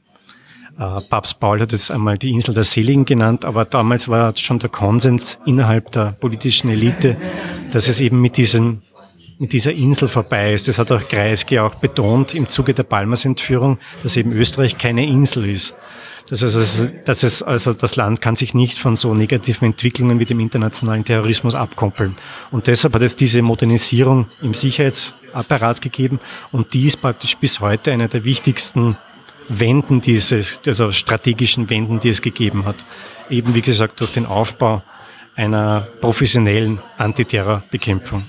äh, Papst Paul hat es einmal die Insel der Seligen genannt, aber damals war schon der Konsens innerhalb der politischen Elite, dass es eben mit diesem mit dieser Insel vorbei ist. Das hat auch Kreisky auch betont im Zuge der Palmas-Entführung, dass eben Österreich keine Insel ist. Das heißt, das ist, also das Land kann sich nicht von so negativen Entwicklungen wie dem internationalen Terrorismus abkoppeln. Und deshalb hat es diese Modernisierung im Sicherheitsapparat gegeben und die ist praktisch bis heute einer der wichtigsten Wenden dieses, also strategischen Wenden, die es gegeben hat. Eben wie gesagt durch den Aufbau einer professionellen Antiterrorbekämpfung.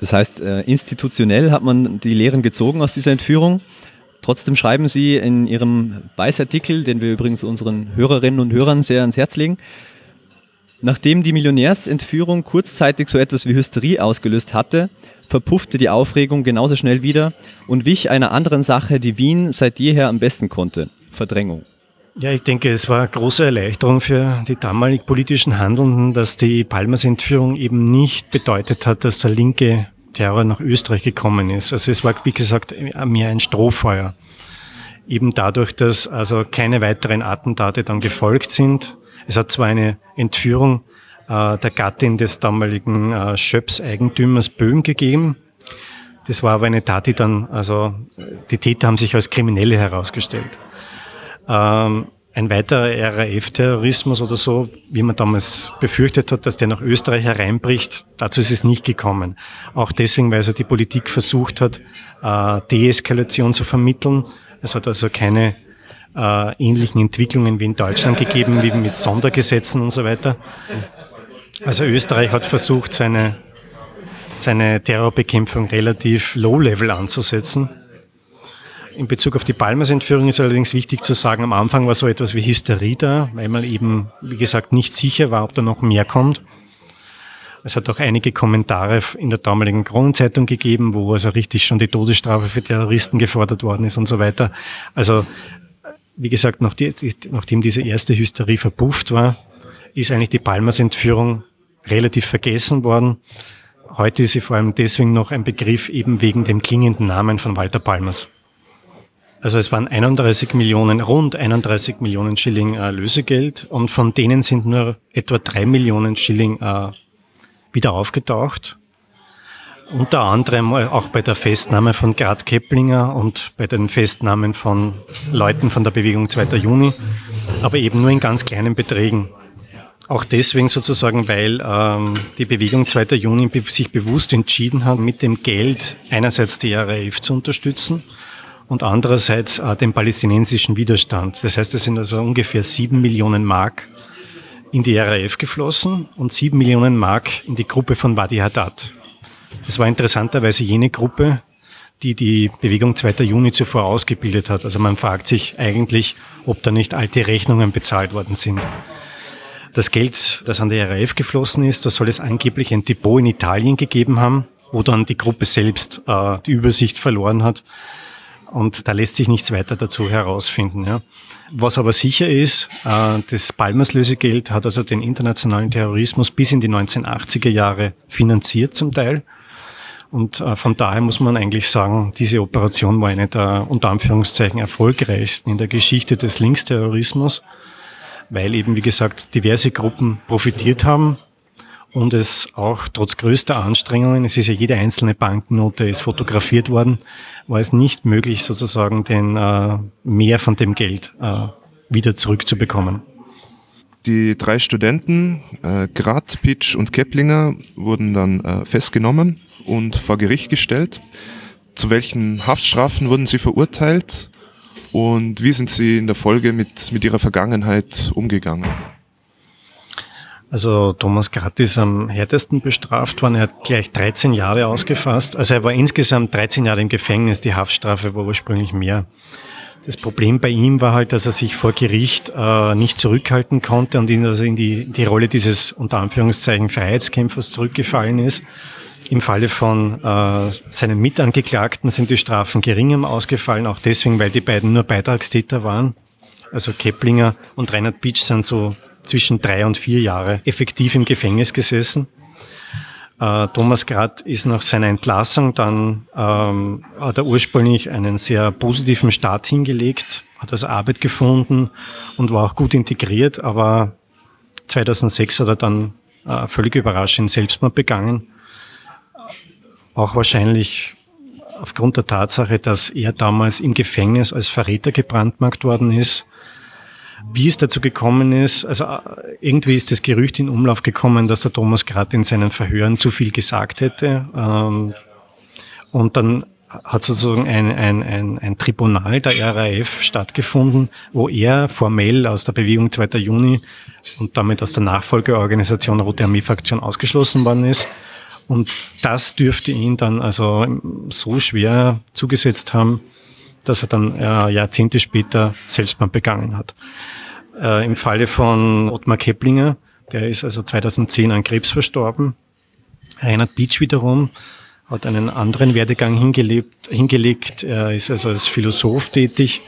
Das heißt, äh, institutionell hat man die Lehren gezogen aus dieser Entführung. Trotzdem schreiben Sie in Ihrem Weißartikel, den wir übrigens unseren Hörerinnen und Hörern sehr ans Herz legen, nachdem die Millionärsentführung kurzzeitig so etwas wie Hysterie ausgelöst hatte, verpuffte die Aufregung genauso schnell wieder und wich einer anderen Sache, die Wien seit jeher am besten konnte, Verdrängung. Ja, ich denke, es war große Erleichterung für die damalig politischen Handelnden, dass die Palmas-Entführung eben nicht bedeutet hat, dass der linke Terror nach Österreich gekommen ist. Also es war, wie gesagt, mehr ein Strohfeuer. Eben dadurch, dass also keine weiteren Attentate dann gefolgt sind. Es hat zwar eine Entführung äh, der Gattin des damaligen äh, Schöps-Eigentümers Böhm gegeben. Das war aber eine Tat, die dann, also die Täter haben sich als Kriminelle herausgestellt. Ähm, ein weiterer RAF-Terrorismus oder so, wie man damals befürchtet hat, dass der nach Österreich hereinbricht, dazu ist es nicht gekommen. Auch deswegen, weil also die Politik versucht hat, äh, Deeskalation zu vermitteln. Es hat also keine äh, ähnlichen Entwicklungen wie in Deutschland gegeben, wie mit Sondergesetzen und so weiter. Also Österreich hat versucht, seine, seine Terrorbekämpfung relativ low-level anzusetzen in Bezug auf die Palmas-Entführung ist allerdings wichtig zu sagen, am Anfang war so etwas wie Hysterie da, weil man eben, wie gesagt, nicht sicher war, ob da noch mehr kommt. Es hat auch einige Kommentare in der damaligen Kronenzeitung gegeben, wo also richtig schon die Todesstrafe für Terroristen gefordert worden ist und so weiter. Also, wie gesagt, nachdem diese erste Hysterie verpufft war, ist eigentlich die Palmas-Entführung relativ vergessen worden. Heute ist sie vor allem deswegen noch ein Begriff eben wegen dem klingenden Namen von Walter Palmas. Also es waren 31 Millionen, rund 31 Millionen Schilling äh, Lösegeld und von denen sind nur etwa drei Millionen Schilling äh, wieder aufgetaucht. Unter anderem auch bei der Festnahme von Gerd Keplinger und bei den Festnahmen von Leuten von der Bewegung 2. Juni, aber eben nur in ganz kleinen Beträgen. Auch deswegen sozusagen, weil ähm, die Bewegung 2. Juni sich bewusst entschieden hat, mit dem Geld einerseits die RAF zu unterstützen und andererseits den palästinensischen Widerstand. Das heißt, es sind also ungefähr sieben Millionen Mark in die RAF geflossen und sieben Millionen Mark in die Gruppe von Wadi Haddad. Das war interessanterweise jene Gruppe, die die Bewegung 2. Juni zuvor ausgebildet hat. Also man fragt sich eigentlich, ob da nicht alte Rechnungen bezahlt worden sind. Das Geld, das an die RAF geflossen ist, das soll es angeblich ein Depot in Italien gegeben haben, wo dann die Gruppe selbst äh, die Übersicht verloren hat und da lässt sich nichts weiter dazu herausfinden. Ja. Was aber sicher ist, äh, das Palmas-Lösegeld hat also den internationalen Terrorismus bis in die 1980er Jahre finanziert zum Teil. Und äh, von daher muss man eigentlich sagen, diese Operation war eine der unter Anführungszeichen erfolgreichsten in der Geschichte des Linksterrorismus, weil eben, wie gesagt, diverse Gruppen profitiert haben und es auch trotz größter Anstrengungen, es ist ja jede einzelne Banknote ist fotografiert worden, war es nicht möglich sozusagen den äh, mehr von dem Geld äh, wieder zurückzubekommen. Die drei Studenten, äh, Grad, Pitsch und Keplinger, wurden dann äh, festgenommen und vor Gericht gestellt. Zu welchen Haftstrafen wurden sie verurteilt und wie sind sie in der Folge mit, mit ihrer Vergangenheit umgegangen? Also Thomas Gratt ist am härtesten bestraft worden. Er hat gleich 13 Jahre ausgefasst. Also er war insgesamt 13 Jahre im Gefängnis. Die Haftstrafe war ursprünglich mehr. Das Problem bei ihm war halt, dass er sich vor Gericht äh, nicht zurückhalten konnte und in, also in die, die Rolle dieses unter Anführungszeichen Freiheitskämpfers zurückgefallen ist. Im Falle von äh, seinen Mitangeklagten sind die Strafen geringem ausgefallen, auch deswegen, weil die beiden nur Beitragstäter waren. Also Keplinger und Reinhard Beach sind so zwischen drei und vier Jahre effektiv im Gefängnis gesessen. Äh, Thomas Grad ist nach seiner Entlassung dann, ähm, hat er ursprünglich einen sehr positiven Start hingelegt, hat also Arbeit gefunden und war auch gut integriert, aber 2006 hat er dann äh, völlig überraschend Selbstmord begangen. Auch wahrscheinlich aufgrund der Tatsache, dass er damals im Gefängnis als Verräter gebrandmarkt worden ist wie es dazu gekommen ist, also äh, irgendwie ist das Gerücht in Umlauf gekommen, dass der Thomas gerade in seinen Verhören zu viel gesagt hätte. Ähm, und dann hat sozusagen ein, ein, ein, ein Tribunal der RAF stattgefunden, wo er formell aus der Bewegung 2. Juni und damit aus der Nachfolgeorganisation Rote Armee-Fraktion ausgeschlossen worden ist. Und das dürfte ihn dann also so schwer zugesetzt haben, dass er dann äh, Jahrzehnte später Selbstmord begangen hat. Äh, Im Falle von Ottmar Keplinger, der ist also 2010 an Krebs verstorben. Reinhard Beach wiederum hat einen anderen Werdegang hingelebt, hingelegt. Er ist also als Philosoph tätig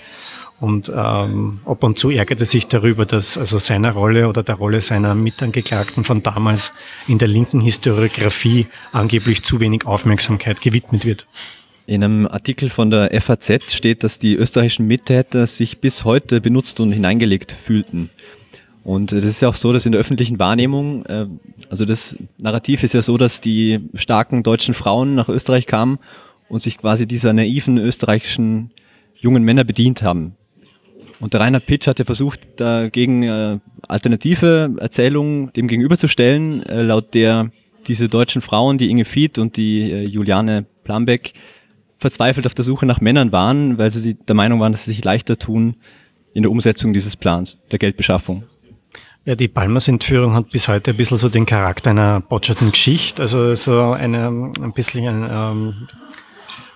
und ähm, ab und zu ärgert er sich darüber, dass also seiner Rolle oder der Rolle seiner Mitangeklagten von damals in der linken Historiografie angeblich zu wenig Aufmerksamkeit gewidmet wird. In einem Artikel von der FAZ steht, dass die österreichischen Mittäter sich bis heute benutzt und hineingelegt fühlten. Und das ist ja auch so, dass in der öffentlichen Wahrnehmung, äh, also das Narrativ ist ja so, dass die starken deutschen Frauen nach Österreich kamen und sich quasi dieser naiven österreichischen jungen Männer bedient haben. Und der Reinhard Pitsch hatte versucht, dagegen äh, alternative Erzählungen dem gegenüberzustellen, äh, laut der diese deutschen Frauen, die Inge Fied und die Juliane Plambeck, verzweifelt auf der Suche nach Männern waren, weil sie der Meinung waren, dass sie sich leichter tun in der Umsetzung dieses Plans, der Geldbeschaffung. Ja, die Palmers-Entführung hat bis heute ein bisschen so den Charakter einer botscherten Geschichte, also so eine, ein bisschen eine, ähm,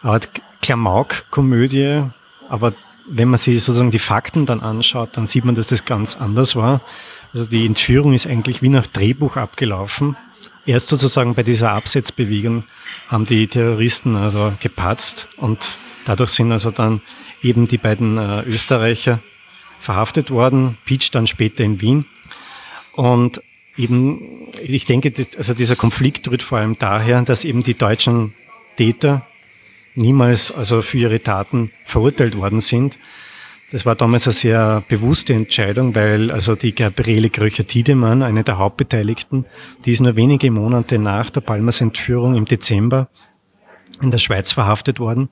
Art Klamauk-Komödie, aber wenn man sich sozusagen die Fakten dann anschaut, dann sieht man, dass das ganz anders war. Also die Entführung ist eigentlich wie nach Drehbuch abgelaufen erst sozusagen bei dieser Absetzbewegung haben die Terroristen also gepatzt und dadurch sind also dann eben die beiden äh, Österreicher verhaftet worden, Peach dann später in Wien. Und eben, ich denke, also dieser Konflikt rührt vor allem daher, dass eben die deutschen Täter niemals also für ihre Taten verurteilt worden sind, das war damals eine sehr bewusste Entscheidung, weil also die Gabriele Kröcher-Tiedemann, eine der Hauptbeteiligten, die ist nur wenige Monate nach der Palmers Entführung im Dezember in der Schweiz verhaftet worden.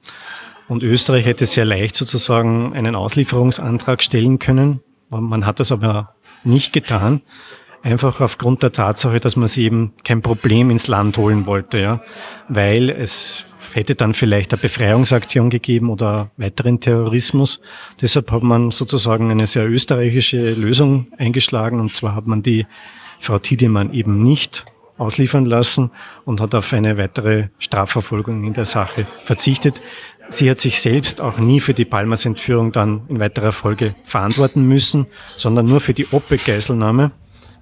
Und Österreich hätte sehr leicht sozusagen einen Auslieferungsantrag stellen können. Man hat das aber nicht getan. Einfach aufgrund der Tatsache, dass man sie eben kein Problem ins Land holen wollte, ja. Weil es hätte dann vielleicht eine Befreiungsaktion gegeben oder weiteren Terrorismus. Deshalb hat man sozusagen eine sehr österreichische Lösung eingeschlagen und zwar hat man die Frau Tiedemann eben nicht ausliefern lassen und hat auf eine weitere Strafverfolgung in der Sache verzichtet. Sie hat sich selbst auch nie für die Palmas-Entführung dann in weiterer Folge verantworten müssen, sondern nur für die OPEC-Geiselnahme,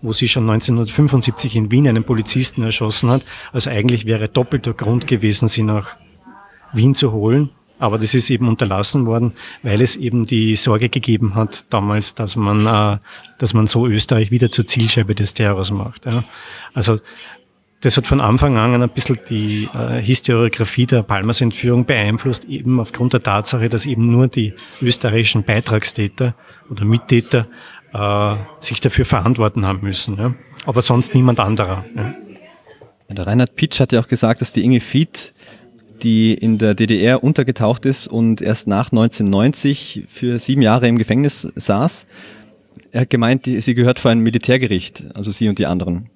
wo sie schon 1975 in Wien einen Polizisten erschossen hat. Also eigentlich wäre doppelter Grund gewesen, sie nach Wien zu holen. Aber das ist eben unterlassen worden, weil es eben die Sorge gegeben hat damals, dass man, äh, dass man so Österreich wieder zur Zielscheibe des Terrors macht. Ja. Also das hat von Anfang an ein bisschen die äh, Historiografie der Palmers-Entführung beeinflusst, eben aufgrund der Tatsache, dass eben nur die österreichischen Beitragstäter oder Mittäter äh, sich dafür verantworten haben müssen. Ja. Aber sonst niemand anderer. Ja. Der Reinhard Pitsch hat ja auch gesagt, dass die Inge Fied, die in der DDR untergetaucht ist und erst nach 1990 für sieben Jahre im Gefängnis saß, er hat gemeint, sie gehört vor ein Militärgericht, also sie und die anderen.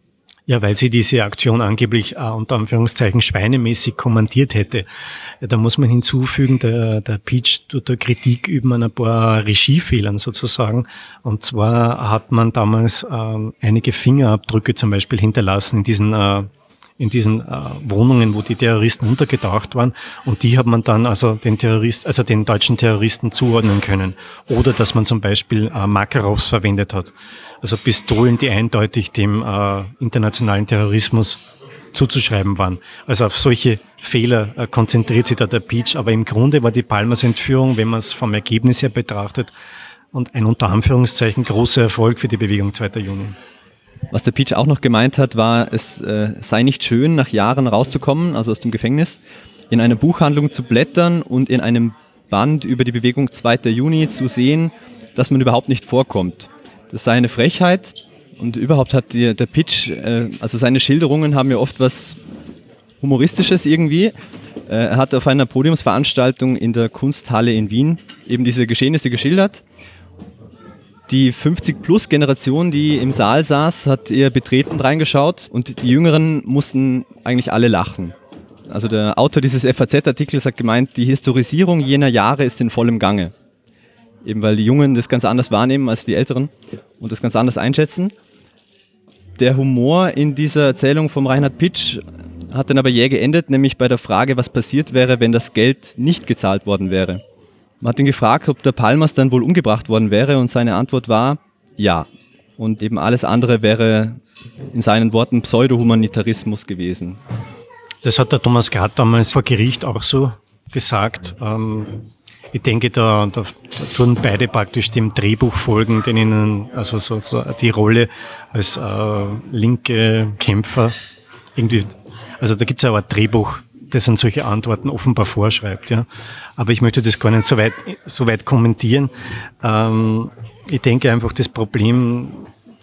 Ja, weil sie diese Aktion angeblich äh, unter Anführungszeichen schweinemäßig kommandiert hätte. Ja, da muss man hinzufügen, der, der Peach tut da Kritik üben an ein paar Regiefehlern sozusagen. Und zwar hat man damals äh, einige Fingerabdrücke zum Beispiel hinterlassen in diesen äh, in diesen äh, Wohnungen, wo die Terroristen untergetaucht waren. Und die hat man dann also den Terrorist, also den deutschen Terroristen zuordnen können. Oder dass man zum Beispiel äh, Makarovs verwendet hat. Also Pistolen, die eindeutig dem äh, internationalen Terrorismus zuzuschreiben waren. Also auf solche Fehler äh, konzentriert sich da der Peach. Aber im Grunde war die Palmers Entführung, wenn man es vom Ergebnis her betrachtet, und ein unter Anführungszeichen großer Erfolg für die Bewegung 2. Juni. Was der Peach auch noch gemeint hat, war, es äh, sei nicht schön, nach Jahren rauszukommen, also aus dem Gefängnis, in einer Buchhandlung zu blättern und in einem Band über die Bewegung 2. Juni zu sehen, dass man überhaupt nicht vorkommt. Das sei eine Frechheit und überhaupt hat die, der Pitch, äh, also seine Schilderungen haben ja oft was Humoristisches irgendwie. Äh, er hat auf einer Podiumsveranstaltung in der Kunsthalle in Wien eben diese Geschehnisse geschildert die 50-Plus-Generation, die im Saal saß, hat eher betreten reingeschaut und die Jüngeren mussten eigentlich alle lachen. Also der Autor dieses FAZ-Artikels hat gemeint, die Historisierung jener Jahre ist in vollem Gange. Eben weil die Jungen das ganz anders wahrnehmen als die Älteren und das ganz anders einschätzen. Der Humor in dieser Erzählung vom Reinhard Pitsch hat dann aber jäh geendet, nämlich bei der Frage, was passiert wäre, wenn das Geld nicht gezahlt worden wäre. Man hat ihn gefragt, ob der Palmas dann wohl umgebracht worden wäre und seine Antwort war ja. Und eben alles andere wäre in seinen Worten Pseudo-Humanitarismus gewesen. Das hat der Thomas Gart damals vor Gericht auch so gesagt. Ähm, ich denke, da, da, da, tun beide praktisch dem Drehbuch folgen, den ihnen, also so, so die Rolle als äh, linke Kämpfer irgendwie, also da gibt es ja auch ein Drehbuch, das an solche Antworten offenbar vorschreibt. Ja. Aber ich möchte das gar nicht so weit, so weit kommentieren. Ähm, ich denke einfach, das Problem,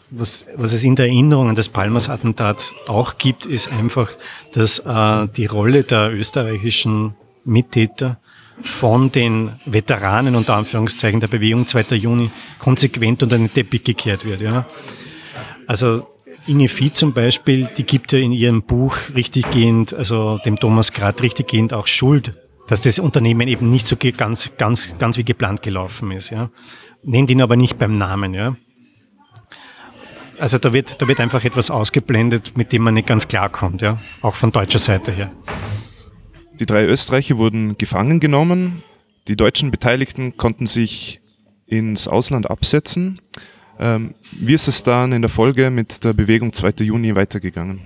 was, was es in der Erinnerung an das Palmas-Attentat auch gibt, ist einfach, dass äh, die Rolle der österreichischen Mittäter von den Veteranen unter Anführungszeichen der Bewegung 2. Juni konsequent unter den Teppich gekehrt wird. Ja. Also Inge Vieh zum Beispiel, die gibt ja in ihrem Buch richtiggehend, also dem Thomas Grad richtiggehend auch Schuld dass das Unternehmen eben nicht so ganz, ganz, ganz wie geplant gelaufen ist. Ja. Nennt ihn aber nicht beim Namen. Ja. Also da wird, da wird einfach etwas ausgeblendet, mit dem man nicht ganz klarkommt, ja. auch von deutscher Seite her. Die drei Österreicher wurden gefangen genommen. Die deutschen Beteiligten konnten sich ins Ausland absetzen. Ähm, wie ist es dann in der Folge mit der Bewegung 2. Juni weitergegangen?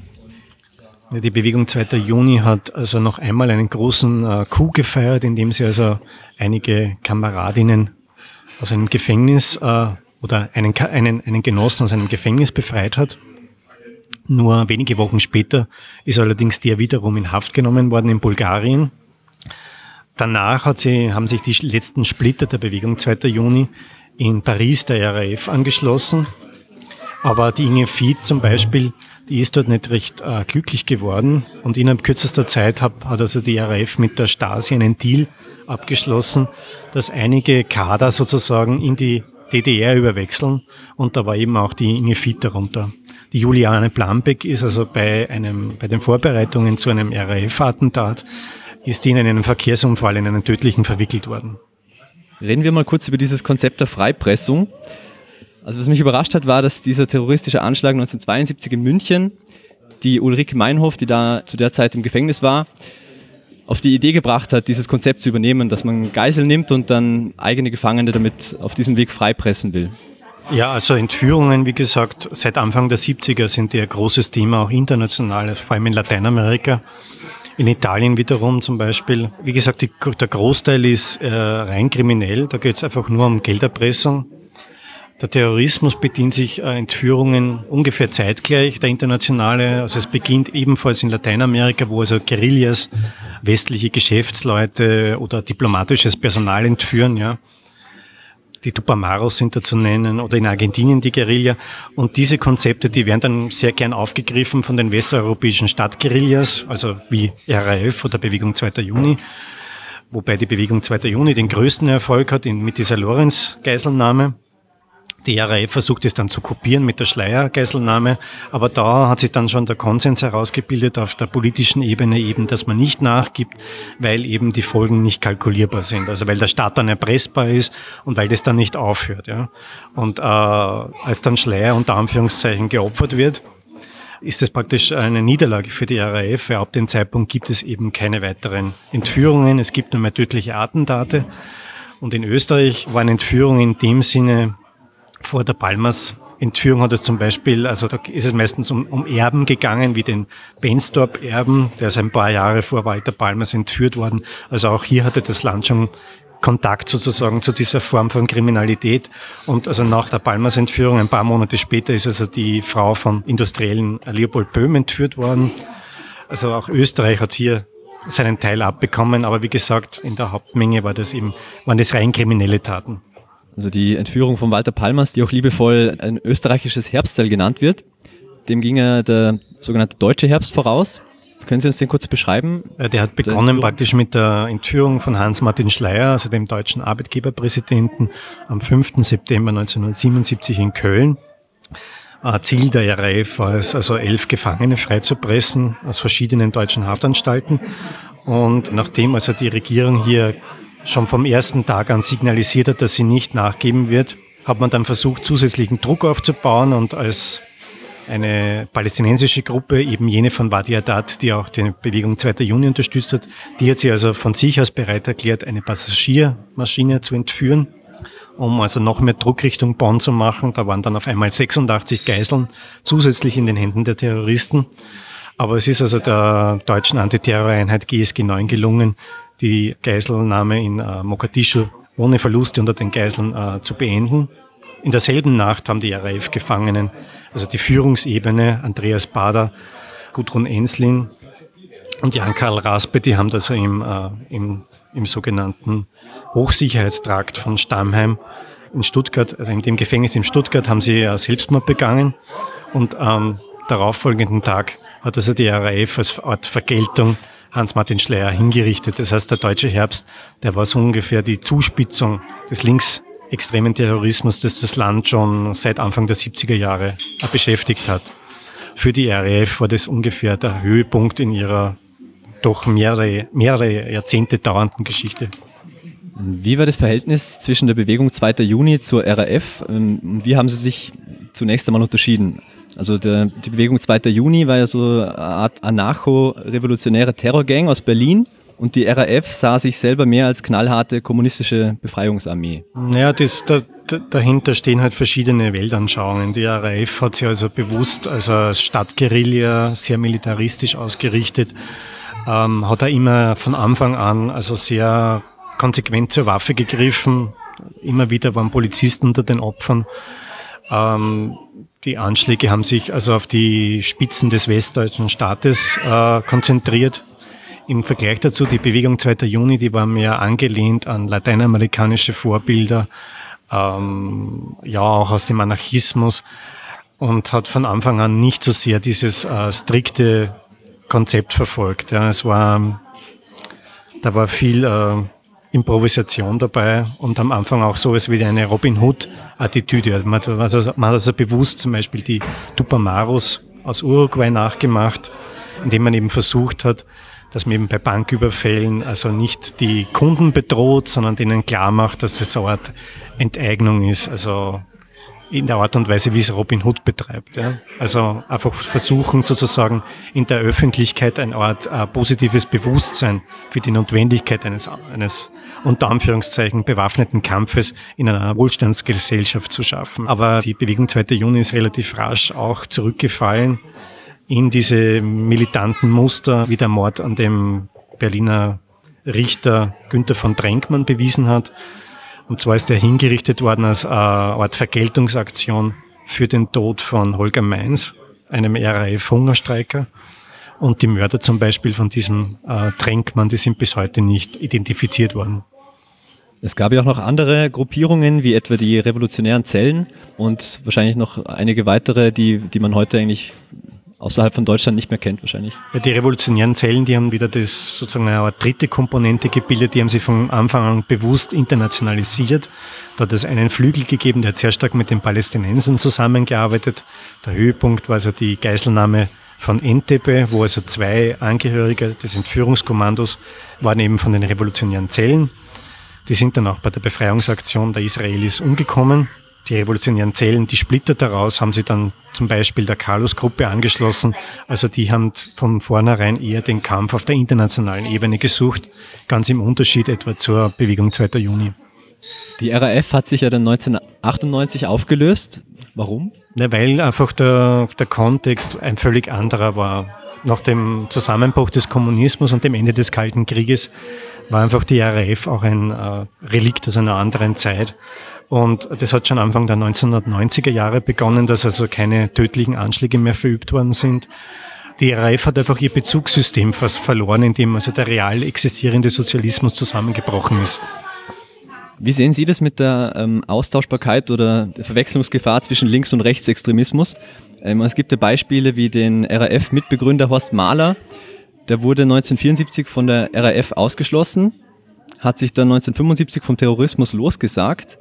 Die Bewegung 2. Juni hat also noch einmal einen großen äh, Coup gefeiert, indem sie also einige Kameradinnen aus einem Gefängnis äh, oder einen, einen, einen Genossen aus einem Gefängnis befreit hat. Nur wenige Wochen später ist allerdings der wiederum in Haft genommen worden in Bulgarien. Danach sie, haben sich die letzten Splitter der Bewegung 2. Juni in Paris der RAF angeschlossen. Aber die Inge Fied zum Beispiel die ist dort nicht recht äh, glücklich geworden und innerhalb kürzester Zeit hat, hat also die RAF mit der Stasi einen Deal abgeschlossen, dass einige Kader sozusagen in die DDR überwechseln und da war eben auch die Inge Fied darunter. Die Juliane Plambeck ist also bei einem, bei den Vorbereitungen zu einem RAF-Attentat, ist die in einen Verkehrsunfall, in einen tödlichen verwickelt worden. Reden wir mal kurz über dieses Konzept der Freipressung. Also was mich überrascht hat, war, dass dieser terroristische Anschlag 1972 in München, die Ulrike Meinhof, die da zu der Zeit im Gefängnis war, auf die Idee gebracht hat, dieses Konzept zu übernehmen, dass man Geisel nimmt und dann eigene Gefangene damit auf diesem Weg freipressen will. Ja, also Entführungen, wie gesagt, seit Anfang der 70er sind die ein großes Thema, auch international, vor allem in Lateinamerika. In Italien wiederum zum Beispiel. Wie gesagt, die, der Großteil ist äh, rein kriminell. Da geht es einfach nur um Gelderpressung. Der Terrorismus bedient sich äh, Entführungen ungefähr zeitgleich, der internationale. Also es beginnt ebenfalls in Lateinamerika, wo also Guerillas westliche Geschäftsleute oder diplomatisches Personal entführen, ja. Die Tupamaros sind da zu nennen oder in Argentinien die Guerilla. Und diese Konzepte, die werden dann sehr gern aufgegriffen von den westeuropäischen Stadtguerillas, also wie RAF oder Bewegung 2. Juni. Wobei die Bewegung 2. Juni den größten Erfolg hat mit dieser Lorenz-Geiselnahme. Die RAF versucht es dann zu kopieren mit der Schleier-Geiselnahme, aber da hat sich dann schon der Konsens herausgebildet auf der politischen Ebene eben, dass man nicht nachgibt, weil eben die Folgen nicht kalkulierbar sind. Also weil der Staat dann erpressbar ist und weil das dann nicht aufhört. Ja. Und äh, als dann Schleier unter Anführungszeichen geopfert wird, ist das praktisch eine Niederlage für die RAF, weil ab dem Zeitpunkt gibt es eben keine weiteren Entführungen, es gibt nur mehr tödliche Attentate. Und in Österreich waren Entführungen in dem Sinne vor der Palmas Entführung hat es zum Beispiel, also da ist es meistens um, um Erben gegangen, wie den Benstorp-Erben, der ist ein paar Jahre vor Walter Palmas entführt worden. Also auch hier hatte das Land schon Kontakt sozusagen zu dieser Form von Kriminalität. Und also nach der Palmas-Entführung, ein paar Monate später, ist also die Frau vom Industriellen Leopold Böhm entführt worden. Also auch Österreich hat hier seinen Teil abbekommen, aber wie gesagt, in der Hauptmenge war das eben, waren das rein kriminelle Taten. Also die Entführung von Walter Palmas, die auch liebevoll ein österreichisches Herbstteil genannt wird, dem ging ja der sogenannte deutsche Herbst voraus. Können Sie uns den kurz beschreiben? Der hat begonnen praktisch mit der Entführung von Hans-Martin Schleyer, also dem deutschen Arbeitgeberpräsidenten, am 5. September 1977 in Köln. Ziel der RAF war es, also elf Gefangene freizupressen aus verschiedenen deutschen Haftanstalten. Und nachdem also die Regierung hier schon vom ersten Tag an signalisiert hat, dass sie nicht nachgeben wird, hat man dann versucht, zusätzlichen Druck aufzubauen und als eine palästinensische Gruppe, eben jene von Wadi Haddad, die auch die Bewegung 2. Juni unterstützt hat, die hat sie also von sich aus bereit erklärt, eine Passagiermaschine zu entführen, um also noch mehr Druck Richtung Bonn zu machen. Da waren dann auf einmal 86 Geiseln zusätzlich in den Händen der Terroristen. Aber es ist also der deutschen Antiterroreinheit GSG 9 gelungen, die Geiselnahme in äh, Mogadischu ohne Verluste unter den Geiseln äh, zu beenden. In derselben Nacht haben die RAF-Gefangenen, also die Führungsebene, Andreas Bader, Gudrun Enslin und Jan-Karl Raspe, die haben also im, äh, im, im sogenannten Hochsicherheitstrakt von Stammheim in Stuttgart, also in dem Gefängnis in Stuttgart, haben sie Selbstmord begangen und am darauffolgenden Tag hat also die RAF als Art Vergeltung Hans-Martin Schleyer hingerichtet. Das heißt, der deutsche Herbst, der war so ungefähr die Zuspitzung des linksextremen Terrorismus, das das Land schon seit Anfang der 70er Jahre beschäftigt hat. Für die RAF war das ungefähr der Höhepunkt in ihrer doch mehrere, mehrere Jahrzehnte dauernden Geschichte. Wie war das Verhältnis zwischen der Bewegung 2. Juni zur RAF? Ähm, wie haben sie sich zunächst einmal unterschieden? Also der, die Bewegung 2. Juni war ja so eine Art anarcho-revolutionäre Terrorgang aus Berlin. Und die RAF sah sich selber mehr als knallharte kommunistische Befreiungsarmee. Ja, das, da, dahinter stehen halt verschiedene Weltanschauungen. Die RAF hat sich also bewusst also als Stadtguerilla sehr militaristisch ausgerichtet, ähm, hat er immer von Anfang an also sehr konsequent zur Waffe gegriffen. Immer wieder waren Polizisten unter den Opfern. Ähm, die Anschläge haben sich also auf die Spitzen des westdeutschen Staates äh, konzentriert. Im Vergleich dazu, die Bewegung 2. Juni, die war mehr angelehnt an lateinamerikanische Vorbilder, ähm, ja auch aus dem Anarchismus und hat von Anfang an nicht so sehr dieses äh, strikte Konzept verfolgt. Ja. Es war, da war viel äh, Improvisation dabei und am Anfang auch sowas wie eine Robin Hood-Attitüde. Also man, also, man hat also bewusst zum Beispiel die Tupamaros aus Uruguay nachgemacht, indem man eben versucht hat, dass man eben bei Banküberfällen also nicht die Kunden bedroht, sondern denen klar macht, dass das eine Art Enteignung ist. Also in der Art und Weise, wie es Robin Hood betreibt. Ja. Also einfach versuchen sozusagen in der Öffentlichkeit eine Art äh, positives Bewusstsein für die Notwendigkeit eines, eines unter Anführungszeichen bewaffneten Kampfes in einer Wohlstandsgesellschaft zu schaffen. Aber die Bewegung 2. Juni ist relativ rasch auch zurückgefallen in diese militanten Muster, wie der Mord an dem Berliner Richter Günther von Drenkmann bewiesen hat und zwar ist er hingerichtet worden als äh, Art Vergeltungsaktion für den Tod von Holger Mainz, einem RAF-Hungerstreiker. Und die Mörder zum Beispiel von diesem äh, Tränkmann, die sind bis heute nicht identifiziert worden. Es gab ja auch noch andere Gruppierungen, wie etwa die revolutionären Zellen und wahrscheinlich noch einige weitere, die, die man heute eigentlich außerhalb von Deutschland nicht mehr kennt wahrscheinlich. Ja, die revolutionären Zellen, die haben wieder das sozusagen eine dritte Komponente gebildet, die haben sich von Anfang an bewusst internationalisiert. Da hat es einen Flügel gegeben, der hat sehr stark mit den Palästinensern zusammengearbeitet. Der Höhepunkt war also die Geiselnahme von Entebbe, wo also zwei Angehörige des Entführungskommandos waren eben von den revolutionären Zellen. Die sind dann auch bei der Befreiungsaktion der Israelis umgekommen. Die revolutionären Zellen, die Splitter daraus haben sie dann zum Beispiel der Carlos-Gruppe angeschlossen. Also die haben von vornherein eher den Kampf auf der internationalen Ebene gesucht, ganz im Unterschied etwa zur Bewegung 2. Juni. Die RAF hat sich ja dann 1998 aufgelöst. Warum? Ja, weil einfach der, der Kontext ein völlig anderer war. Nach dem Zusammenbruch des Kommunismus und dem Ende des Kalten Krieges war einfach die RAF auch ein äh, Relikt aus einer anderen Zeit. Und das hat schon Anfang der 1990er Jahre begonnen, dass also keine tödlichen Anschläge mehr verübt worden sind. Die RAF hat einfach ihr Bezugssystem verloren, in dem also der real existierende Sozialismus zusammengebrochen ist. Wie sehen Sie das mit der ähm, Austauschbarkeit oder der Verwechslungsgefahr zwischen Links- und Rechtsextremismus? Ähm, es gibt ja Beispiele wie den RAF-Mitbegründer Horst Mahler, der wurde 1974 von der RAF ausgeschlossen, hat sich dann 1975 vom Terrorismus losgesagt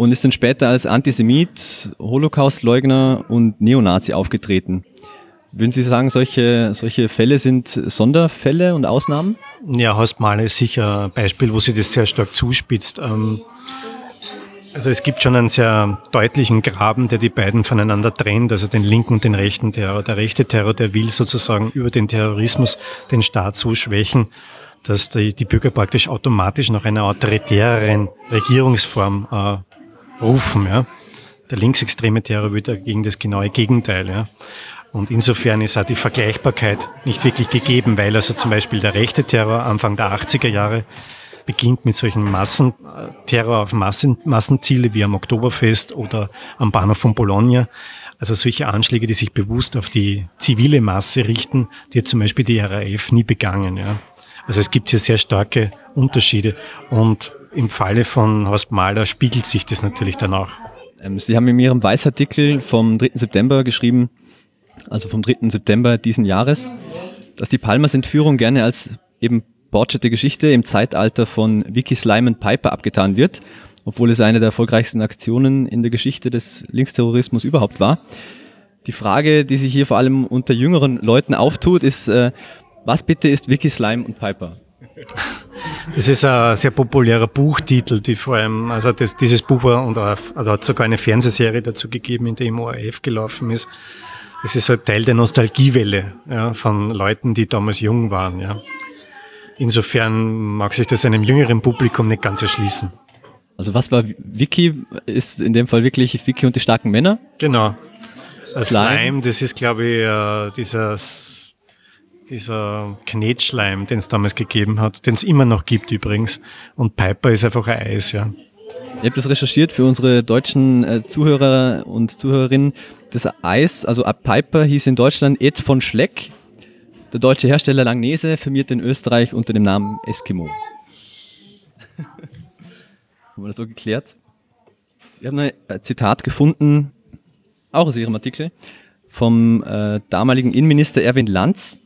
und ist dann später als Antisemit, Holocaustleugner und Neonazi aufgetreten. Würden Sie sagen, solche, solche Fälle sind Sonderfälle und Ausnahmen? Ja, Horst Mahler ist sicher ein Beispiel, wo sich das sehr stark zuspitzt. Ähm, also es gibt schon einen sehr deutlichen Graben, der die beiden voneinander trennt, also den linken und den rechten Terror. Der rechte Terror, der will sozusagen über den Terrorismus den Staat so schwächen, dass die, die Bürger praktisch automatisch nach einer autoritäreren Regierungsform äh, rufen. Ja. Der linksextreme Terror will dagegen das genaue Gegenteil. Ja. Und insofern ist auch die Vergleichbarkeit nicht wirklich gegeben, weil also zum Beispiel der rechte Terror Anfang der 80er Jahre beginnt mit solchen Massenterror auf Massen, Massenziele wie am Oktoberfest oder am Bahnhof von Bologna. Also solche Anschläge, die sich bewusst auf die zivile Masse richten, die hat zum Beispiel die RAF nie begangen. Ja. Also es gibt hier sehr starke Unterschiede und im Falle von Horst Mahler spiegelt sich das natürlich dann auch. Ähm, Sie haben in Ihrem Weißartikel vom 3. September geschrieben, also vom 3. September diesen Jahres, dass die Palmers Entführung gerne als eben Borchete Geschichte im Zeitalter von Vicky Slyman Piper abgetan wird, obwohl es eine der erfolgreichsten Aktionen in der Geschichte des Linksterrorismus überhaupt war. Die Frage, die sich hier vor allem unter jüngeren Leuten auftut, ist, äh, was bitte ist Vicky Slime und Piper? Das ist ein sehr populärer Buchtitel, die vor allem, also das, dieses Buch war und also hat sogar eine Fernsehserie dazu gegeben, in der im ORF gelaufen ist. Es ist ein Teil der Nostalgiewelle ja, von Leuten, die damals jung waren. Ja. Insofern mag sich das einem jüngeren Publikum nicht ganz erschließen. Also was war Wiki? Ist in dem Fall wirklich Wiki und die starken Männer? Genau. Slime, Slime das ist glaube ich äh, dieser, dieser Knetschleim, den es damals gegeben hat, den es immer noch gibt übrigens. Und Piper ist einfach ein Eis, ja. Ihr habt das recherchiert für unsere deutschen äh, Zuhörer und Zuhörerinnen. Das Eis, also Piper, hieß in Deutschland Ed von Schleck. Der deutsche Hersteller Langnese firmiert in Österreich unter dem Namen Eskimo. Haben wir das so geklärt? Wir haben ein Zitat gefunden, auch aus Ihrem Artikel, vom äh, damaligen Innenminister Erwin Lanz.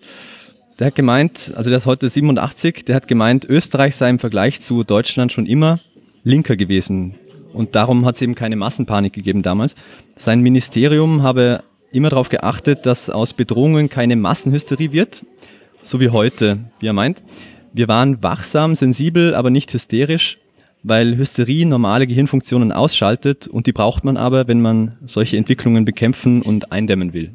Der hat gemeint, also der ist heute 87, der hat gemeint, Österreich sei im Vergleich zu Deutschland schon immer linker gewesen. Und darum hat es eben keine Massenpanik gegeben damals. Sein Ministerium habe immer darauf geachtet, dass aus Bedrohungen keine Massenhysterie wird, so wie heute, wie er meint. Wir waren wachsam, sensibel, aber nicht hysterisch, weil Hysterie normale Gehirnfunktionen ausschaltet und die braucht man aber, wenn man solche Entwicklungen bekämpfen und eindämmen will.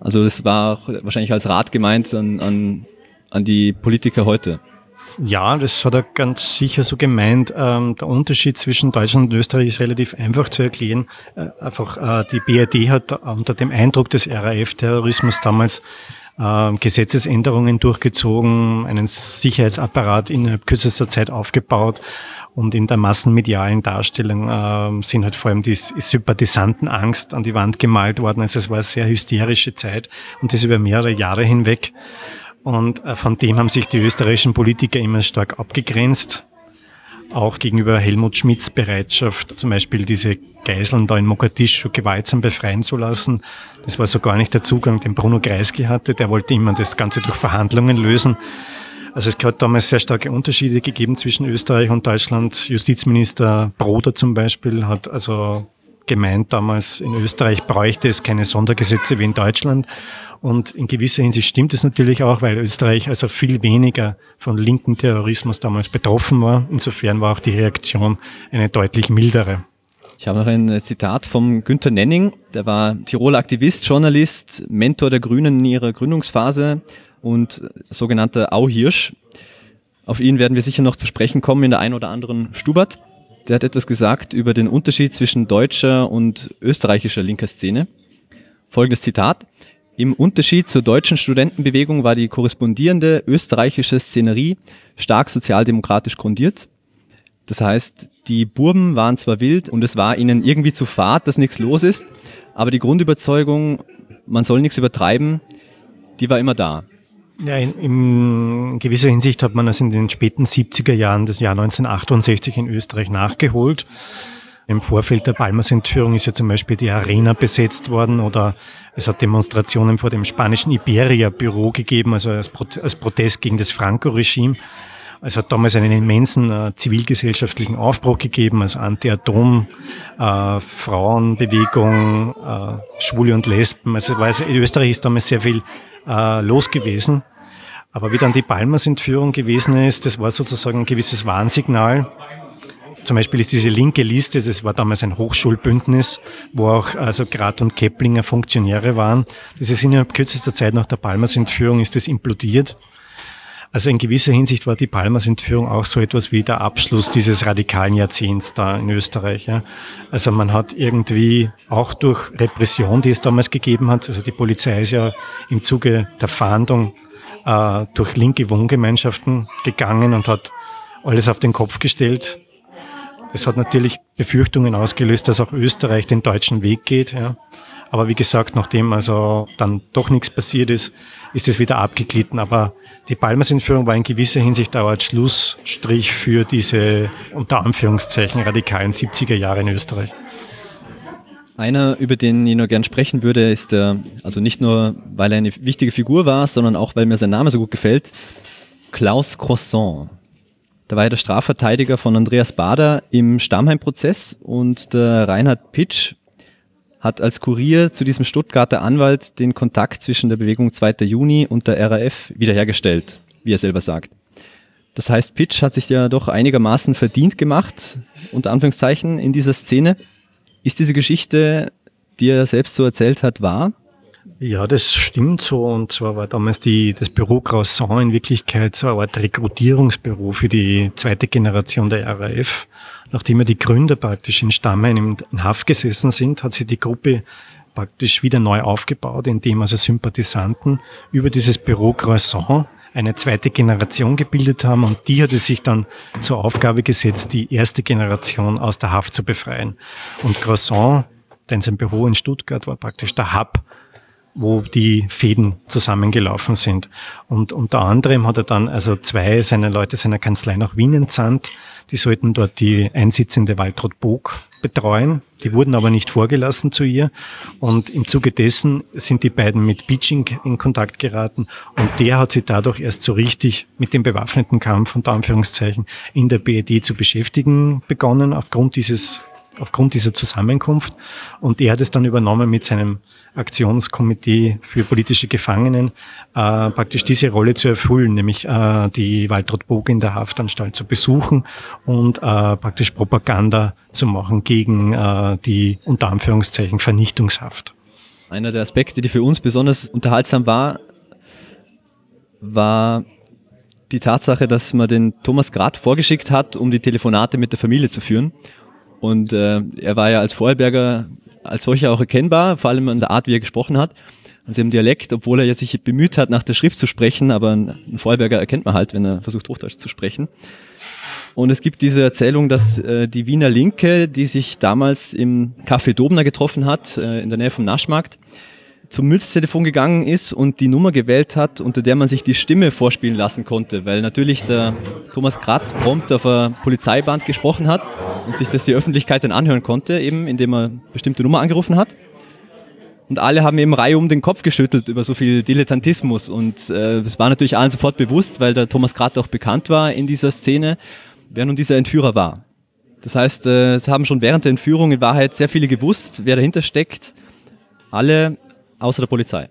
Also das war wahrscheinlich als Rat gemeint an, an, an die Politiker heute. Ja, das hat er ganz sicher so gemeint. Ähm, der Unterschied zwischen Deutschland und Österreich ist relativ einfach zu erklären. Äh, einfach äh, die BRD hat unter dem Eindruck des RAF-Terrorismus damals äh, Gesetzesänderungen durchgezogen, einen Sicherheitsapparat innerhalb kürzester Zeit aufgebaut. Und in der massenmedialen Darstellung äh, sind halt vor allem die Sympathisantenangst an die Wand gemalt worden. Also es war eine sehr hysterische Zeit und das über mehrere Jahre hinweg. Und äh, von dem haben sich die österreichischen Politiker immer stark abgegrenzt. Auch gegenüber Helmut Schmidts Bereitschaft, zum Beispiel diese Geiseln da in Mogadischu gewaltsam befreien zu lassen. Das war so gar nicht der Zugang, den Bruno Kreisky hatte. Der wollte immer das Ganze durch Verhandlungen lösen. Also es hat damals sehr starke Unterschiede gegeben zwischen Österreich und Deutschland. Justizminister Broder zum Beispiel hat also gemeint damals, in Österreich bräuchte es keine Sondergesetze wie in Deutschland. Und in gewisser Hinsicht stimmt es natürlich auch, weil Österreich also viel weniger von linken Terrorismus damals betroffen war. Insofern war auch die Reaktion eine deutlich mildere. Ich habe noch ein Zitat vom Günter Nenning, der war Tiroler Aktivist, Journalist, Mentor der Grünen in ihrer Gründungsphase und sogenannter Auhirsch. Auf ihn werden wir sicher noch zu sprechen kommen in der ein oder anderen Stubert. Der hat etwas gesagt über den Unterschied zwischen deutscher und österreichischer linker Szene. Folgendes Zitat. Im Unterschied zur deutschen Studentenbewegung war die korrespondierende österreichische Szenerie stark sozialdemokratisch grundiert. Das heißt, die Burben waren zwar wild und es war ihnen irgendwie zu fad, dass nichts los ist, aber die Grundüberzeugung, man soll nichts übertreiben, die war immer da. Ja, in, in gewisser Hinsicht hat man das in den späten 70er Jahren des Jahr 1968 in Österreich nachgeholt. Im Vorfeld der Palmas-Entführung ist ja zum Beispiel die Arena besetzt worden oder es hat Demonstrationen vor dem spanischen Iberia-Büro gegeben, also als, als, Protest gegen das Franco-Regime. Es hat damals einen immensen äh, zivilgesellschaftlichen Aufbruch gegeben, also Anti-Atom, äh, Frauenbewegung, äh, Schwule und Lesben. Also, also in Österreich ist damals sehr viel äh, los gewesen. Aber wie dann die Palmas-Entführung gewesen ist, das war sozusagen ein gewisses Warnsignal zum Beispiel ist diese linke Liste, das war damals ein Hochschulbündnis, wo auch also Grat und Keplinger Funktionäre waren. Das ist innerhalb kürzester Zeit nach der Palmas-Entführung ist das implodiert. Also in gewisser Hinsicht war die Palmas-Entführung auch so etwas wie der Abschluss dieses radikalen Jahrzehnts da in Österreich. Ja. Also man hat irgendwie auch durch Repression, die es damals gegeben hat, also die Polizei ist ja im Zuge der Fahndung äh, durch linke Wohngemeinschaften gegangen und hat alles auf den Kopf gestellt, das hat natürlich Befürchtungen ausgelöst, dass auch Österreich den deutschen Weg geht. Ja. Aber wie gesagt, nachdem also dann doch nichts passiert ist, ist es wieder abgeglitten. Aber die Palmas-Entführung war in gewisser Hinsicht auch als Schlussstrich für diese unter Anführungszeichen radikalen 70er Jahre in Österreich. Einer, über den ich nur gern sprechen würde, ist, der, also nicht nur, weil er eine wichtige Figur war, sondern auch, weil mir sein Name so gut gefällt, Klaus Croissant. Da war ja der Strafverteidiger von Andreas Bader im Stammheim-Prozess und der Reinhard Pitsch hat als Kurier zu diesem Stuttgarter Anwalt den Kontakt zwischen der Bewegung 2. Juni und der RAF wiederhergestellt, wie er selber sagt. Das heißt, Pitsch hat sich ja doch einigermaßen verdient gemacht, unter Anführungszeichen, in dieser Szene. Ist diese Geschichte, die er selbst so erzählt hat, wahr? Ja, das stimmt so. Und zwar war damals die, das Büro Croissant in Wirklichkeit so eine Art Rekrutierungsbüro für die zweite Generation der RAF. Nachdem ja die Gründer praktisch in Stammheim in Haft gesessen sind, hat sich die Gruppe praktisch wieder neu aufgebaut, indem also Sympathisanten über dieses Büro Croissant eine zweite Generation gebildet haben und die hat es sich dann zur Aufgabe gesetzt, die erste Generation aus der Haft zu befreien. Und Croissant, denn sein Büro in Stuttgart war praktisch der Hub wo die Fäden zusammengelaufen sind. Und unter anderem hat er dann also zwei seiner Leute seiner Kanzlei nach Wien entsandt. Die sollten dort die einsitzende Waltraud Bog betreuen. Die wurden aber nicht vorgelassen zu ihr. Und im Zuge dessen sind die beiden mit Beaching in Kontakt geraten. Und der hat sie dadurch erst so richtig mit dem bewaffneten Kampf unter Anführungszeichen in der BED zu beschäftigen begonnen, aufgrund dieses aufgrund dieser Zusammenkunft. Und er hat es dann übernommen mit seinem Aktionskomitee für politische Gefangenen, äh, praktisch diese Rolle zu erfüllen, nämlich äh, die Waltraud Bog in der Haftanstalt zu besuchen und äh, praktisch Propaganda zu machen gegen äh, die unter Anführungszeichen Vernichtungshaft. Einer der Aspekte, die für uns besonders unterhaltsam war, war die Tatsache, dass man den Thomas Grad vorgeschickt hat, um die Telefonate mit der Familie zu führen. Und äh, er war ja als Vorarlberger als solcher auch erkennbar, vor allem an der Art, wie er gesprochen hat. Also im Dialekt, obwohl er sich bemüht hat, nach der Schrift zu sprechen, aber ein Vorarlberger erkennt man halt, wenn er versucht, Hochdeutsch zu sprechen. Und es gibt diese Erzählung, dass äh, die Wiener Linke, die sich damals im Café Dobner getroffen hat, äh, in der Nähe vom Naschmarkt, zum Münztelefon gegangen ist und die Nummer gewählt hat, unter der man sich die Stimme vorspielen lassen konnte, weil natürlich der Thomas Kratt prompt auf ein Polizeiband gesprochen hat und sich das die Öffentlichkeit dann anhören konnte, eben indem er bestimmte Nummer angerufen hat. Und alle haben eben Reihe um den Kopf geschüttelt über so viel Dilettantismus. Und äh, es war natürlich allen sofort bewusst, weil der Thomas Kratt auch bekannt war in dieser Szene, wer nun dieser Entführer war. Das heißt, äh, es haben schon während der Entführung in Wahrheit sehr viele gewusst, wer dahinter steckt. Alle außer der Polizei.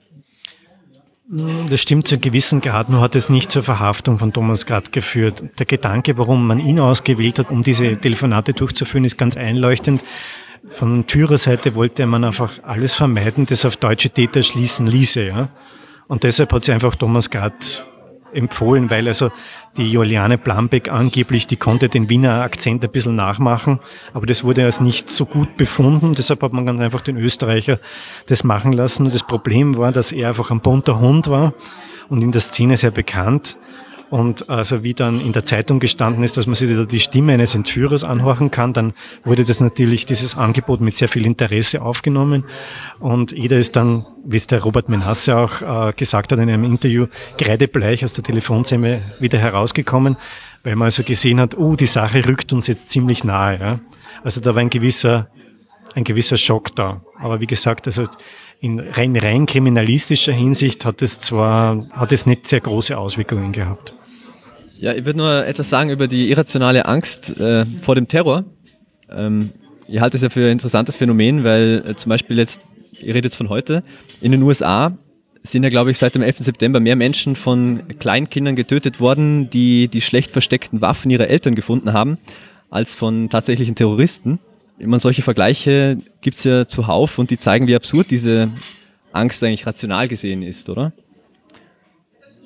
Das stimmt zu einem gewissen Grad, nur hat es nicht zur Verhaftung von Thomas Grad geführt. Der Gedanke, warum man ihn ausgewählt hat, um diese Telefonate durchzuführen, ist ganz einleuchtend. Von Thürer Seite wollte man einfach alles vermeiden, das auf deutsche Täter schließen ließe. Ja? Und deshalb hat sie einfach Thomas Grad empfohlen, weil also die Juliane Blambeck angeblich, die konnte den Wiener Akzent ein bisschen nachmachen, aber das wurde als nicht so gut befunden. Deshalb hat man ganz einfach den Österreicher das machen lassen. Und das Problem war, dass er einfach ein bunter Hund war und in der Szene sehr bekannt. Und also wie dann in der Zeitung gestanden ist, dass man sich die Stimme eines Entführers anhorchen kann, dann wurde das natürlich, dieses Angebot mit sehr viel Interesse aufgenommen. Und jeder ist dann, wie es der Robert Menasse auch äh, gesagt hat in einem Interview, kreidebleich aus der Telefonzelle wieder herausgekommen, weil man also gesehen hat, oh, die Sache rückt uns jetzt ziemlich nahe. Also da war ein gewisser, ein gewisser Schock da. Aber wie gesagt, also in rein, rein kriminalistischer Hinsicht hat es zwar, hat es nicht sehr große Auswirkungen gehabt. Ja, ich würde nur etwas sagen über die irrationale Angst äh, vor dem Terror. Ähm, ich halte es ja für ein interessantes Phänomen, weil äh, zum Beispiel jetzt, ihr redet jetzt von heute, in den USA sind ja, glaube ich, seit dem 11. September mehr Menschen von Kleinkindern getötet worden, die die schlecht versteckten Waffen ihrer Eltern gefunden haben, als von tatsächlichen Terroristen. Immer solche Vergleiche gibt es ja zuhauf und die zeigen, wie absurd diese Angst eigentlich rational gesehen ist, oder?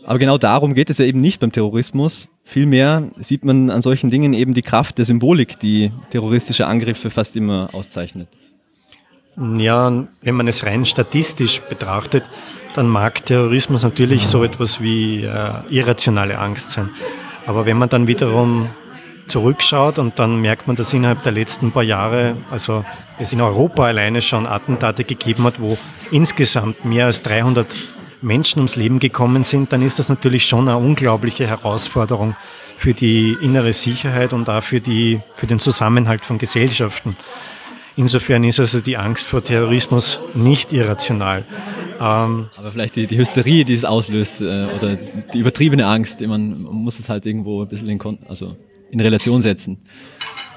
Aber genau darum geht es ja eben nicht beim Terrorismus. Vielmehr sieht man an solchen Dingen eben die Kraft der Symbolik, die terroristische Angriffe fast immer auszeichnet. Ja, wenn man es rein statistisch betrachtet, dann mag Terrorismus natürlich so etwas wie äh, irrationale Angst sein. Aber wenn man dann wiederum zurückschaut und dann merkt man, dass innerhalb der letzten paar Jahre, also es in Europa alleine schon Attentate gegeben hat, wo insgesamt mehr als 300 Menschen ums Leben gekommen sind, dann ist das natürlich schon eine unglaubliche Herausforderung für die innere Sicherheit und auch für, die, für den Zusammenhalt von Gesellschaften. Insofern ist also die Angst vor Terrorismus nicht irrational. Ähm Aber vielleicht die, die Hysterie, die es auslöst, äh, oder die übertriebene Angst, man, muss es halt irgendwo ein bisschen in, also in Relation setzen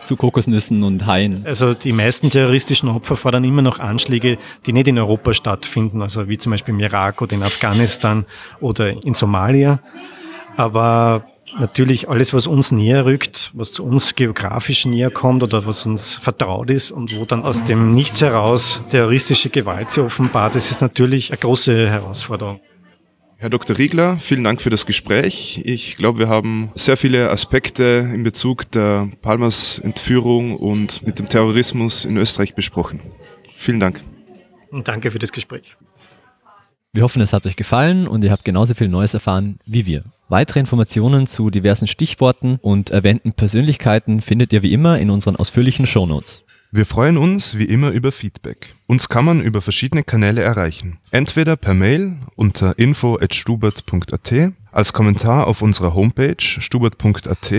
zu Kokosnüssen und Haien. Also die meisten terroristischen Opfer fordern immer noch Anschläge, die nicht in Europa stattfinden, also wie zum Beispiel im Irak oder in Afghanistan oder in Somalia. Aber natürlich alles, was uns näher rückt, was zu uns geografisch näher kommt oder was uns vertraut ist und wo dann aus dem Nichts heraus terroristische Gewalt sich offenbart, das ist natürlich eine große Herausforderung. Herr Dr. Riegler, vielen Dank für das Gespräch. Ich glaube, wir haben sehr viele Aspekte in Bezug der Palmas Entführung und mit dem Terrorismus in Österreich besprochen. Vielen Dank. Und danke für das Gespräch. Wir hoffen, es hat euch gefallen und ihr habt genauso viel Neues erfahren wie wir. Weitere Informationen zu diversen Stichworten und erwähnten Persönlichkeiten findet ihr wie immer in unseren ausführlichen Shownotes. Wir freuen uns wie immer über Feedback. Uns kann man über verschiedene Kanäle erreichen. Entweder per Mail unter info.stubert.at, als Kommentar auf unserer Homepage stubert.at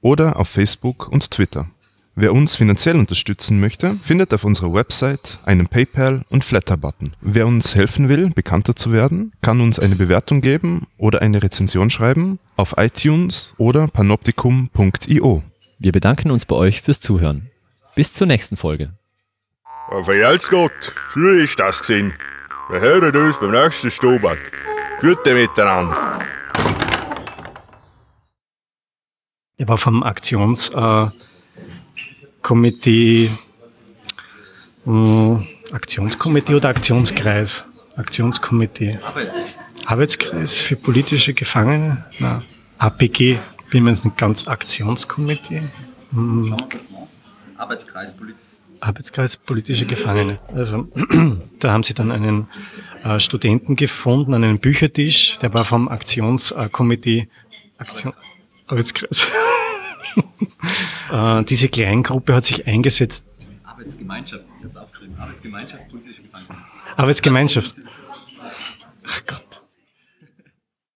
oder auf Facebook und Twitter. Wer uns finanziell unterstützen möchte, findet auf unserer Website einen PayPal- und Flatter-Button. Wer uns helfen will, bekannter zu werden, kann uns eine Bewertung geben oder eine Rezension schreiben auf iTunes oder panoptikum.io. Wir bedanken uns bei euch fürs Zuhören. Bis zur nächsten Folge. Vergelt's Gott, früher ist das gesehen. Wir hören uns beim nächsten Stubert. Gute miteinander. Er war vom Aktionskomitee, äh, äh, Aktionskomitee oder Aktionskreis? Aktionskomitee. Arbeits. Arbeitskreis für politische Gefangene? Na, APG, bin mir jetzt nicht ganz Aktionskomitee. Hm. Arbeitskreis, Arbeitskreis politische Gefangene. Also da haben sie dann einen äh, Studenten gefunden, einen Büchertisch, der war vom Aktionskomitee Aktion, Arbeitskreis. äh, diese Kleingruppe hat sich eingesetzt. Arbeitsgemeinschaft, ich habe es aufgeschrieben. Arbeitsgemeinschaft politische Gefangene. Arbeitsgemeinschaft. Ach Gott.